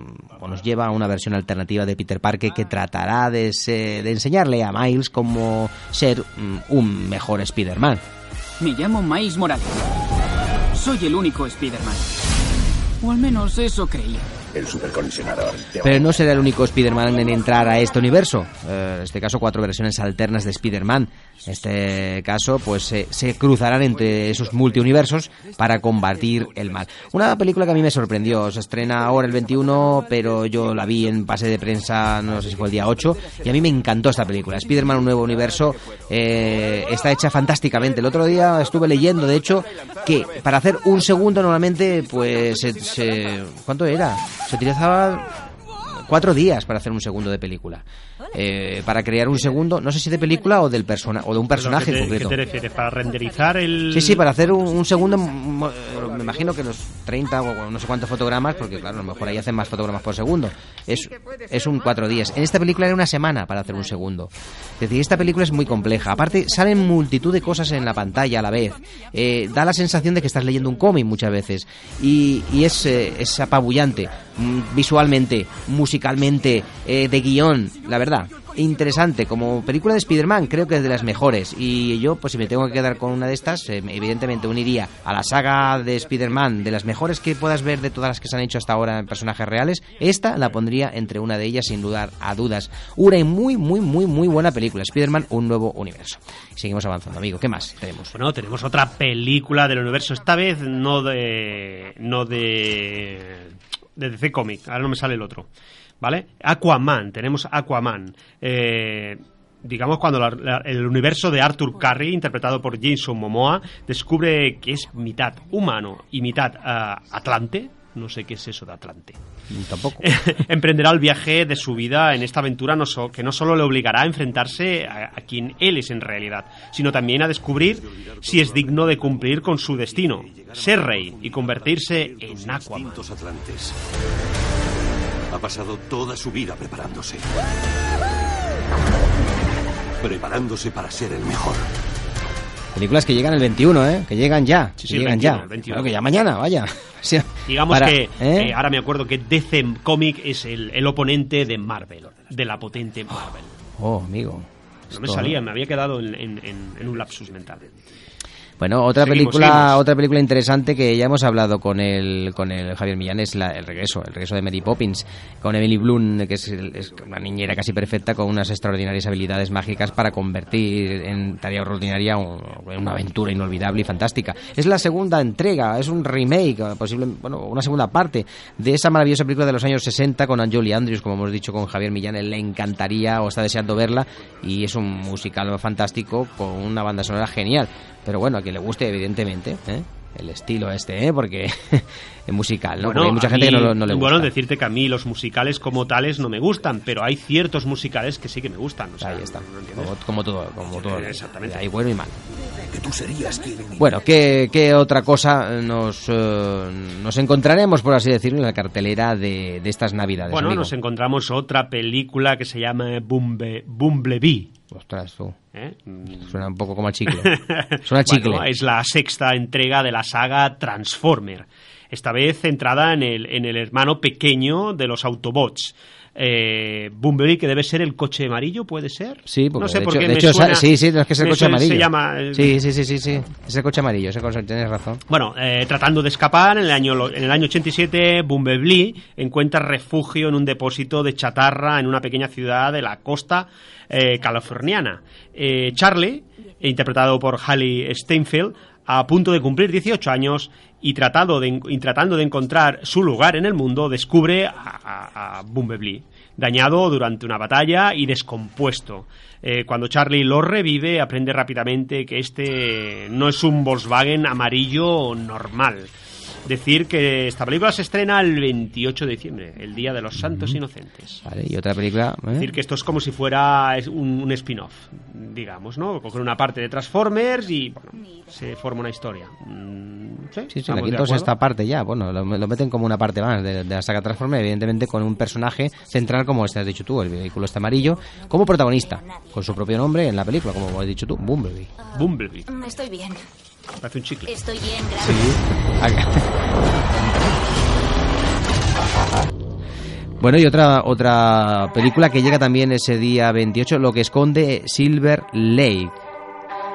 [SPEAKER 1] o nos lleva a una versión alternativa de Peter Parker que tratará de, se- de enseñarle a Miles cómo ser mm, un mejor Spider-Man.
[SPEAKER 13] Me llamo Miles Morales. Soy el único Spider-Man. O al menos eso creía.
[SPEAKER 14] El supercolisionador.
[SPEAKER 1] Pero no será el único Spider-Man en entrar a este universo. Eh, en este caso, cuatro versiones alternas de Spider-Man. En este caso, pues se- se cruzarán entre esos multiuniversos para combatir el mal. Una película que a mí me sorprendió. Se estrena ahora el 21, pero yo la vi en pase de prensa, no sé si fue el día 8, y a mí me encantó esta película. Spider-Man, un nuevo universo, eh, está hecha fantásticamente. El otro día estuve leyendo, de hecho, que para hacer un segundo normalmente, pues, se- se- ¿cuánto era? Se utilizaba cuatro días para hacer un segundo de película. Eh, para crear un segundo, no sé si de película o del persona o de un personaje
[SPEAKER 2] ¿Qué
[SPEAKER 1] en
[SPEAKER 2] te,
[SPEAKER 1] concreto.
[SPEAKER 2] ¿Qué te refieres? ¿Para renderizar el...?
[SPEAKER 1] Sí, sí, para hacer un, un segundo, eh, me imagino que los 30 o no sé cuántos fotogramas, porque claro, a lo mejor ahí hacen más fotogramas por segundo. Es, es un cuatro días. En esta película era una semana para hacer un segundo. Es decir, esta película es muy compleja. Aparte, salen multitud de cosas en la pantalla a la vez. Eh, da la sensación de que estás leyendo un cómic muchas veces. Y, y es, eh, es apabullante, mm, visualmente, musicalmente, eh, de guion, la verdad interesante. Como película de Spider-Man, creo que es de las mejores. Y yo, pues si me tengo que quedar con una de estas, eh, evidentemente uniría a la saga de Spider-Man, de las mejores que puedas ver de todas las que se han hecho hasta ahora en personajes reales. Esta la pondría entre una de ellas, sin dudar a dudas. Una y muy, muy, muy, muy buena película. Spider-Man, un nuevo universo. Seguimos avanzando, amigo. ¿Qué más tenemos?
[SPEAKER 2] Bueno, tenemos otra película del universo, esta vez no de. no de. de DC Comic, ahora no me sale el otro. ¿Vale? Aquaman, tenemos Aquaman. Eh, digamos cuando la- la- el universo de Arthur Curry, interpretado por Jason Momoa, descubre que es mitad humano y mitad ah, atlante. No sé qué es eso de Atlante.
[SPEAKER 1] Tampoco. (laughs)
[SPEAKER 2] emprenderá el viaje de su vida en esta aventura no so- que no solo le obligará a enfrentarse a, a quien él es en realidad, sino también a descubrir si es digno de cumplir con su destino, ser rey y convertirse en Aquaman.
[SPEAKER 14] Atlantes. Ha pasado toda su vida preparándose. Preparándose para ser el mejor.
[SPEAKER 1] Películas que llegan el 21, ¿eh? Que llegan ya.
[SPEAKER 2] Sí,
[SPEAKER 1] que
[SPEAKER 2] sí, el
[SPEAKER 1] llegan
[SPEAKER 2] 21,
[SPEAKER 1] ya.
[SPEAKER 2] el 21.
[SPEAKER 1] Claro que ya mañana, vaya. (laughs) O sea,
[SPEAKER 2] Digamos
[SPEAKER 1] para-
[SPEAKER 2] que
[SPEAKER 1] ¿eh?
[SPEAKER 2] eh, ahora me acuerdo que DC Comic es el, el oponente de Marvel, de la potente Marvel.
[SPEAKER 1] Oh, amigo.
[SPEAKER 2] No me salía, me había quedado en, en- en- en un lapsus mental.
[SPEAKER 1] Bueno, otra
[SPEAKER 2] Seguimos,
[SPEAKER 1] película,
[SPEAKER 2] seguimos.
[SPEAKER 1] otra película interesante que ya hemos hablado con el con el Javier Millán es la- el regreso, el regreso de Mary Poppins con Emily Bloom, que es, es una niñera casi perfecta con unas extraordinarias habilidades mágicas para convertir en tarea ordinaria un- una aventura inolvidable y fantástica. Es la segunda entrega, es un remake, posible, bueno, una segunda parte de esa maravillosa película de los años 60 con Anjoli Andrews, como hemos dicho con Javier Millán, él le encantaría o está deseando verla y es un musical fantástico con una banda sonora genial. Pero bueno, a quien le guste, evidentemente, ¿eh? el estilo este, ¿eh? porque (laughs) es musical, ¿no?
[SPEAKER 2] Bueno,
[SPEAKER 1] porque hay mucha gente que no, le gusta.
[SPEAKER 2] Bueno, decirte que a mí los musicales como tales no me gustan, pero hay ciertos musicales que sí que me gustan. o sea,
[SPEAKER 1] Ahí está,
[SPEAKER 2] ¿no
[SPEAKER 1] como, como todo, como todo.
[SPEAKER 2] Exactamente.
[SPEAKER 1] Hay bueno y malo.
[SPEAKER 14] Que tú serías quien...
[SPEAKER 1] Bueno, ¿qué, qué otra cosa nos, eh, nos encontraremos, por así decirlo, en la cartelera de, de estas navidades?
[SPEAKER 2] Bueno,
[SPEAKER 1] amigo?
[SPEAKER 2] nos encontramos otra película que se llama Bumble, Bumblebee.
[SPEAKER 1] Ostras, tú.
[SPEAKER 2] ¿eh?
[SPEAKER 1] Suena un poco como a chicle. (laughs) Suena a chicle.
[SPEAKER 2] Bueno, es la sexta entrega de la saga Transformer. Esta vez centrada en el, en el hermano pequeño de los Autobots. Eh, Bumblebee, que debe ser el coche amarillo, ¿puede ser?
[SPEAKER 1] Sí, porque
[SPEAKER 2] no sé
[SPEAKER 1] de
[SPEAKER 2] por
[SPEAKER 1] hecho,
[SPEAKER 2] qué
[SPEAKER 1] de hecho,
[SPEAKER 2] suena-
[SPEAKER 1] sí, sí, es que es el coche
[SPEAKER 2] suena-
[SPEAKER 1] amarillo.
[SPEAKER 2] Se llama... eh,
[SPEAKER 1] Sí, sí, sí, sí, sí. Es el coche amarillo, ese coche, tienes razón.
[SPEAKER 2] Bueno, eh, tratando de escapar, en el, año, en el año 87, Bumblebee encuentra refugio en un depósito de chatarra en una pequeña ciudad de la costa eh, californiana. Eh, Charlie, interpretado por Halle Steinfeld, a punto de cumplir 18 años y, de, tratando de encontrar su lugar en el mundo, descubre a, a- a Bumblebee, dañado durante una batalla y descompuesto. Eh, cuando Charlie lo revive, aprende rápidamente que este no es un Volkswagen amarillo normal. Decir que esta película se estrena el 28 de diciembre, el Día de los Santos Inocentes.
[SPEAKER 1] Vale, y otra película. ¿eh?
[SPEAKER 2] Es decir, que esto es como si fuera un, un spin-off, digamos, ¿no? Coger una parte de Transformers y, bueno, se forma una historia. Mm, ¿sí?
[SPEAKER 1] Sí, sí,
[SPEAKER 2] ¿Estamos
[SPEAKER 1] la quinta sexta parte ya. Bueno, lo, lo meten como una parte más de, de la saga Transformers, evidentemente con un personaje central, como este has dicho tú, el vehículo este amarillo, como protagonista, con su propio nombre en la película, como has dicho tú, Bumblebee.
[SPEAKER 2] Bumblebee.
[SPEAKER 15] Estoy bien.
[SPEAKER 2] Parece un chicle.
[SPEAKER 15] Estoy bien, gracias.
[SPEAKER 1] Bueno, y otra otra película que llega también ese día 28, lo que esconde Silver Lake.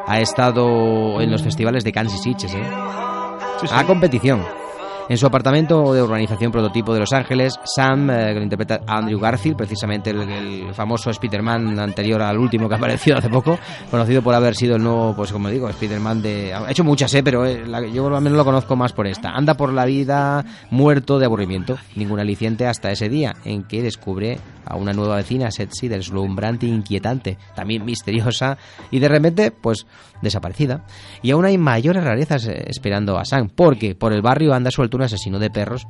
[SPEAKER 1] Ha estado en los festivales de Kansas Sitges, ¿eh? A competición. En su apartamento de urbanización prototipo de Los Ángeles, Sam, eh, que lo interpreta Andrew Garfield, precisamente el, famoso Spider-Man anterior al último que apareció hace poco, conocido por haber sido el nuevo, pues como digo, Spider-Man de... Ha hecho muchas, ¿eh? Pero eh, la- yo al menos lo conozco más por esta. Anda por la vida muerto de aburrimiento, ningún aliciente hasta ese día en que descubre a una nueva vecina sexy, deslumbrante inquietante, también misteriosa y de repente, pues, desaparecida. Y aún hay mayores rarezas eh, esperando a Sam, porque por el barrio anda suelto un asesino de perros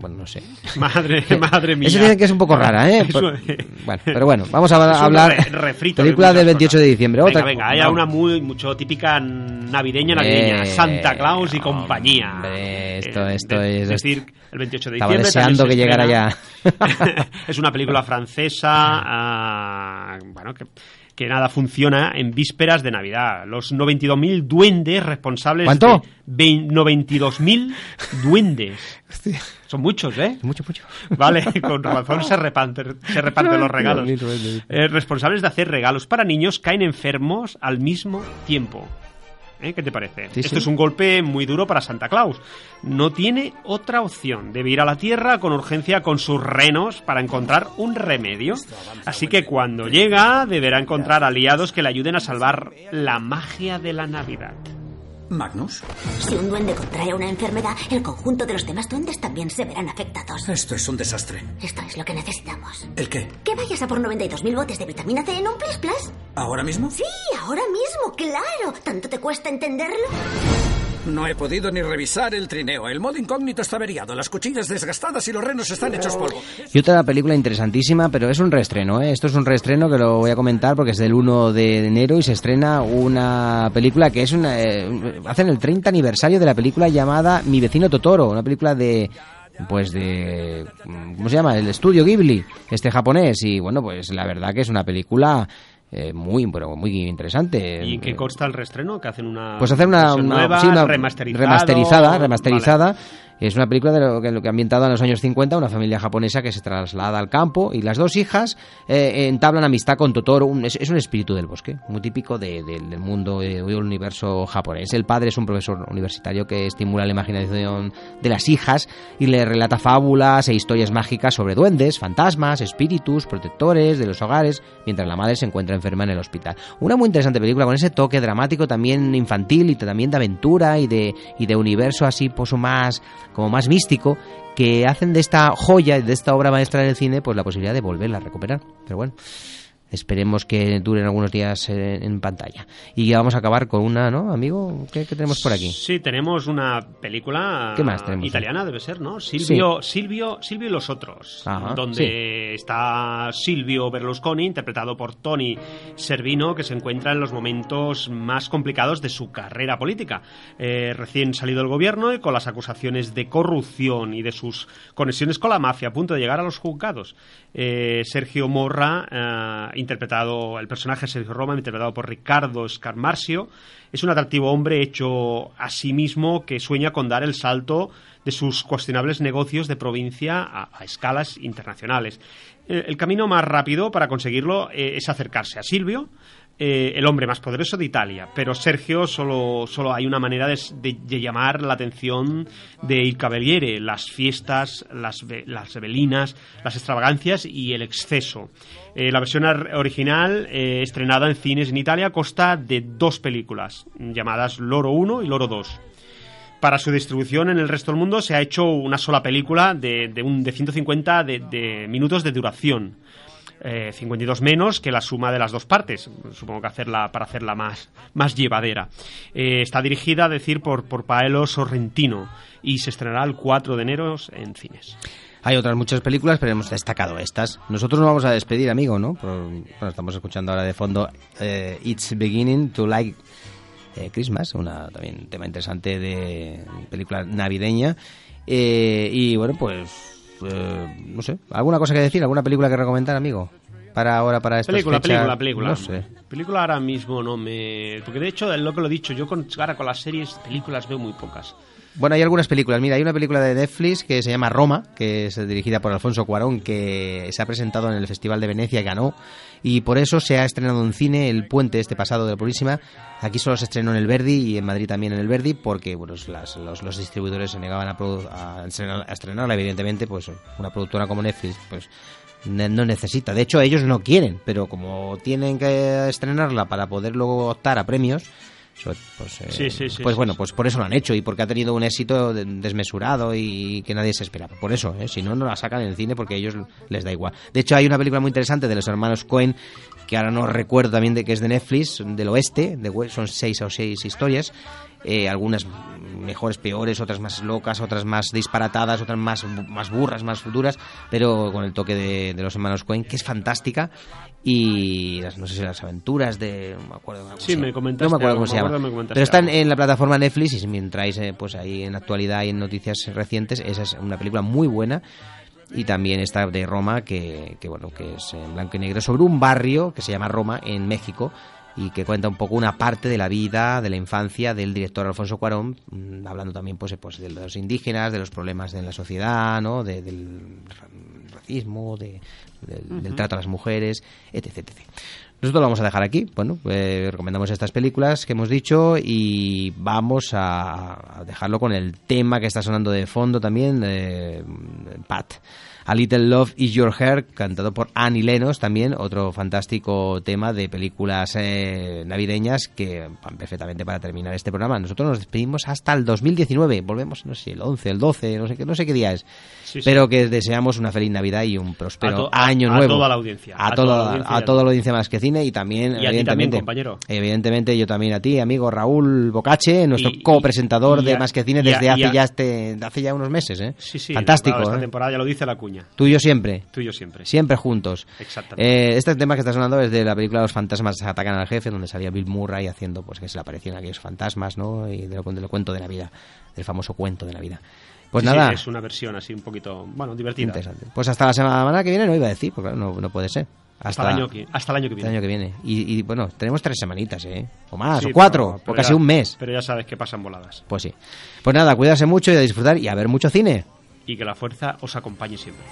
[SPEAKER 1] bueno, no sé. (laughs)
[SPEAKER 2] Madre, madre mía.
[SPEAKER 1] Eso dicen que es un poco rara, ¿eh? Por-
[SPEAKER 2] es-
[SPEAKER 1] bueno, pero bueno, vamos a
[SPEAKER 2] Es
[SPEAKER 1] hablar.
[SPEAKER 2] re-
[SPEAKER 1] película del 28 de diciembre.
[SPEAKER 2] Venga,
[SPEAKER 1] Otra,
[SPEAKER 2] venga, hay
[SPEAKER 1] no,
[SPEAKER 2] una muy mucho típica navideña, navideña.
[SPEAKER 1] Eh,
[SPEAKER 2] Santa Claus y compañía.
[SPEAKER 1] esto,
[SPEAKER 2] Eh,
[SPEAKER 1] esto
[SPEAKER 2] de-
[SPEAKER 1] es.
[SPEAKER 2] decir, el 28 de
[SPEAKER 1] Estaba
[SPEAKER 2] diciembre.
[SPEAKER 1] deseando que llegara ya. (laughs)
[SPEAKER 2] es una película francesa, ah, bueno, que, que nada funciona en vísperas de Navidad. Los 92.000 duendes responsables
[SPEAKER 1] ¿Cuánto?
[SPEAKER 2] de vein- 92.000 duendes. Son muchos, ¿eh?
[SPEAKER 1] Mucho, mucho.
[SPEAKER 2] Vale, (laughs) con razón se reparten, se reparten los regalos.
[SPEAKER 1] 92.000 duendes.
[SPEAKER 2] Eh, responsables de hacer regalos para niños caen enfermos al mismo tiempo. ¿Eh? ¿Qué te parece?
[SPEAKER 1] Sí,
[SPEAKER 2] Esto
[SPEAKER 1] sí.
[SPEAKER 2] es un golpe muy duro para Santa Claus. No tiene otra opción. Debe ir a la Tierra con urgencia con sus renos para encontrar un remedio. Así que cuando llega deberá encontrar aliados que le ayuden a salvar la magia de la Navidad.
[SPEAKER 10] Magnus,
[SPEAKER 16] Si un duende contrae una enfermedad, el conjunto de los demás duendes también se verán afectados.
[SPEAKER 10] esto es un desastre.
[SPEAKER 16] Esto es lo que necesitamos.
[SPEAKER 10] ¿El qué?
[SPEAKER 16] Que vayas a por 92.000 botes de vitamina C en un Plus Plus.
[SPEAKER 10] ¿Ahora mismo?
[SPEAKER 16] Sí, ahora mismo, claro. ¿Tanto te cuesta entenderlo?
[SPEAKER 10] No he podido ni revisar el trineo. El modo incógnito está averiado, las cuchillas desgastadas y los renos están hechos polvo.
[SPEAKER 1] Y otra película interesantísima, pero es un reestreno, ¿eh? Esto es un reestreno que lo voy a comentar porque es del 1 de enero y se estrena una película que es una... eh, hacen el 30 aniversario de la película llamada Mi vecino Totoro, una película de pues de ¿cómo se llama? el estudio Ghibli, este japonés y bueno, pues la verdad que es una película eh, muy pero muy interesante.
[SPEAKER 2] ¿Y en qué consta el reestreno? ¿Que hacen una
[SPEAKER 1] Pues hacer una, una-
[SPEAKER 2] nueva,
[SPEAKER 1] sí, una remasterizada, remasterizada.
[SPEAKER 2] Vale.
[SPEAKER 1] Es una película de lo que, lo que ambientada en los años 50, una familia japonesa que se traslada al campo y las dos hijas eh, entablan amistad con Totoro. Un- es, es un espíritu del bosque, muy típico de- de- del mundo eh, del universo japonés. El padre es un profesor universitario que estimula la imaginación de las hijas y le relata fábulas e historias mágicas sobre duendes, fantasmas, espíritus, protectores de los hogares, mientras la madre se encuentra enferma en el hospital. Una muy interesante película con ese toque dramático también infantil y también de aventura y de, y de universo así pues más como más místico que hacen de esta joya de esta obra maestra del cine pues la posibilidad de volverla a recuperar. Pero bueno, esperemos que duren algunos días eh, en pantalla. Y ya vamos a acabar con una, ¿no, amigo? ¿Qué, qué tenemos por aquí?
[SPEAKER 2] Sí, tenemos una película
[SPEAKER 1] ¿Qué más tenemos?
[SPEAKER 2] italiana, debe ser, ¿no? Silvio, Silvio, Silvio y los otros,
[SPEAKER 1] Ajá,
[SPEAKER 2] donde está Silvio Berlusconi, interpretado por Tony Servino, que se encuentra en los momentos más complicados de su carrera política. Eh, recién salido del gobierno y con las acusaciones de corrupción y de sus conexiones con la mafia a punto de llegar a los juzgados. Eh, Sergio Morra, eh, interpretado, el personaje Sergio Roma, interpretado por Ricardo Scarmarsio, es un atractivo hombre hecho a sí mismo que sueña con dar el salto de sus cuestionables negocios de provincia a, a escalas internacionales. El camino más rápido para conseguirlo eh, es acercarse a Silvio, eh, el hombre más poderoso de Italia. Pero Sergio solo, solo hay una manera de, llamar la atención de Il Cavaliere, las fiestas, las, las velinas, las extravagancias y el exceso. Eh, la versión original, eh, estrenada en cines en Italia, consta de dos películas, llamadas Loro 1 y Loro 2. Para su distribución en el resto del mundo se ha hecho una sola película de, un, de 150 de, de minutos de duración. Eh, 52 menos que la suma de las dos partes. Supongo que hacerla para hacerla más, más llevadera. Eh, está dirigida, a decir, por, por Paolo Sorrentino y se estrenará el 4 de enero en cines.
[SPEAKER 1] Hay otras muchas películas, pero hemos destacado estas. Nosotros nos vamos a despedir, amigo, ¿no? Estamos escuchando ahora de fondo eh, It's Beginning to Like eh, Christmas, una también tema interesante de película navideña. Y bueno, pues eh, no sé, ¿alguna cosa que decir? ¿Alguna película que recomendar, amigo? Para ahora, para estas
[SPEAKER 2] Película,
[SPEAKER 1] fechas?
[SPEAKER 2] película, película.
[SPEAKER 1] No sé.
[SPEAKER 2] Película ahora mismo no me... Porque de hecho, es lo que lo he dicho, yo con, ahora con las series, películas veo muy pocas.
[SPEAKER 1] Bueno, hay algunas películas. Mira, hay una película de Netflix que se llama Roma, que es dirigida por Alfonso Cuarón, que se ha presentado en el Festival de Venecia y ganó. Y por eso se ha estrenado en cine El Puente este pasado de la Purísima. Aquí solo se estrenó en el Verdi y en Madrid también en el Verdi, porque bueno, las- los, distribuidores se negaban a, a estrenar- a estrenarla. Evidentemente, pues una productora como Netflix, pues no necesita. De hecho, ellos no quieren, pero como tienen que estrenarla para poder luego optar a premios, pues, eh,
[SPEAKER 2] Sí, sí, sí,
[SPEAKER 1] pues bueno, pues por eso lo han hecho y porque ha tenido un éxito de- desmesurado y que nadie se esperaba. Por eso, ¿eh? si no, no la sacan en el cine porque a ellos les da igual. De hecho, hay una película muy interesante de los hermanos Cohen que ahora no recuerdo también de que es de Netflix, del oeste, de, son seis o seis historias. eh, algunas mejores, peores, otras más locas, otras más disparatadas, otras más, más burras, más duras, pero con el toque de, de los hermanos Coen, que es fantástica. Y las, no sé si las aventuras de. No me acuerdo cómo
[SPEAKER 2] Sí,
[SPEAKER 1] se
[SPEAKER 2] me comentaste
[SPEAKER 1] No me acuerdo cómo se llama. Pero está en,
[SPEAKER 2] algo.
[SPEAKER 1] en la plataforma Netflix y si me entráis eh, pues ahí en actualidad y en noticias recientes, esa es una película muy buena. Y también está de Roma, que, que bueno, que es en blanco y negro, sobre un barrio que se llama Roma en México y que cuenta un poco una parte de la vida, de la infancia del director Alfonso Cuarón, mm, hablando también pues, eh, pues de los indígenas, de los problemas de la sociedad, ¿no? de- del ra- racismo, de- del, trato a las mujeres, etc. etc. Nosotros lo vamos a dejar aquí. Bueno, eh, recomendamos estas películas que hemos dicho y vamos a, a dejarlo con el tema que está sonando de fondo también, eh, Pat. A Little Love Is Your Hair, cantado por Annie Lennox, también otro fantástico tema de películas eh, navideñas que van perfectamente para terminar este programa. Nosotros nos despedimos hasta el 2019, volvemos, no sé, el 11, el 12, no sé qué, no sé qué día es,
[SPEAKER 2] Sí, sí.
[SPEAKER 1] pero que deseamos una feliz Navidad y un próspero
[SPEAKER 2] A a-
[SPEAKER 1] año
[SPEAKER 2] a
[SPEAKER 1] nuevo.
[SPEAKER 2] toda la audiencia,
[SPEAKER 1] A,
[SPEAKER 2] a
[SPEAKER 1] toda,
[SPEAKER 2] toda la audiencia
[SPEAKER 1] a
[SPEAKER 2] a
[SPEAKER 1] toda la audiencia más que cine y también,
[SPEAKER 2] Y a ti también,
[SPEAKER 1] evidentemente,
[SPEAKER 2] compañero.
[SPEAKER 1] evidentemente yo también a ti, amigo Raúl Bocache, nuestro copresentador de
[SPEAKER 2] a-
[SPEAKER 1] Más que Cine
[SPEAKER 2] a-
[SPEAKER 1] desde
[SPEAKER 2] y
[SPEAKER 1] hace
[SPEAKER 2] a-
[SPEAKER 1] ya este, hace ya unos meses, ¿eh?
[SPEAKER 2] Sí, sí.
[SPEAKER 1] Fantástico,
[SPEAKER 2] claro, esta
[SPEAKER 1] ¿eh?
[SPEAKER 2] temporada ya lo dice la cuña.
[SPEAKER 1] Tú y yo siempre.
[SPEAKER 2] Tú y yo siempre.
[SPEAKER 1] Siempre juntos.
[SPEAKER 2] Exactamente.
[SPEAKER 1] Eh, este tema que está sonando es de la película Los fantasmas atacan al jefe, donde salía Bill Murray haciendo pues que se le aparecían aquellos fantasmas, ¿no? Y de lo, de lo cuento de Navidad, del famoso cuento de Navidad. Pues
[SPEAKER 2] Sí, sí,
[SPEAKER 1] nada,
[SPEAKER 2] es una versión así un poquito, bueno, divertida.
[SPEAKER 1] interesante. Pues hasta la semana que viene no iba a decir, porque no, no puede ser.
[SPEAKER 2] Hasta, el año que, hasta el año que
[SPEAKER 1] hasta
[SPEAKER 2] viene.
[SPEAKER 1] el año que viene. Y, y, bueno, tenemos tres semanitas, ¿eh? O más,
[SPEAKER 2] Sí,
[SPEAKER 1] o cuatro,
[SPEAKER 2] pero-
[SPEAKER 1] o casi
[SPEAKER 2] ya-
[SPEAKER 1] un mes.
[SPEAKER 2] Pero ya sabes que pasan voladas.
[SPEAKER 1] Pues sí. Pues nada, cuidarse mucho y a disfrutar y a ver mucho cine.
[SPEAKER 2] Y que la fuerza os acompañe siempre.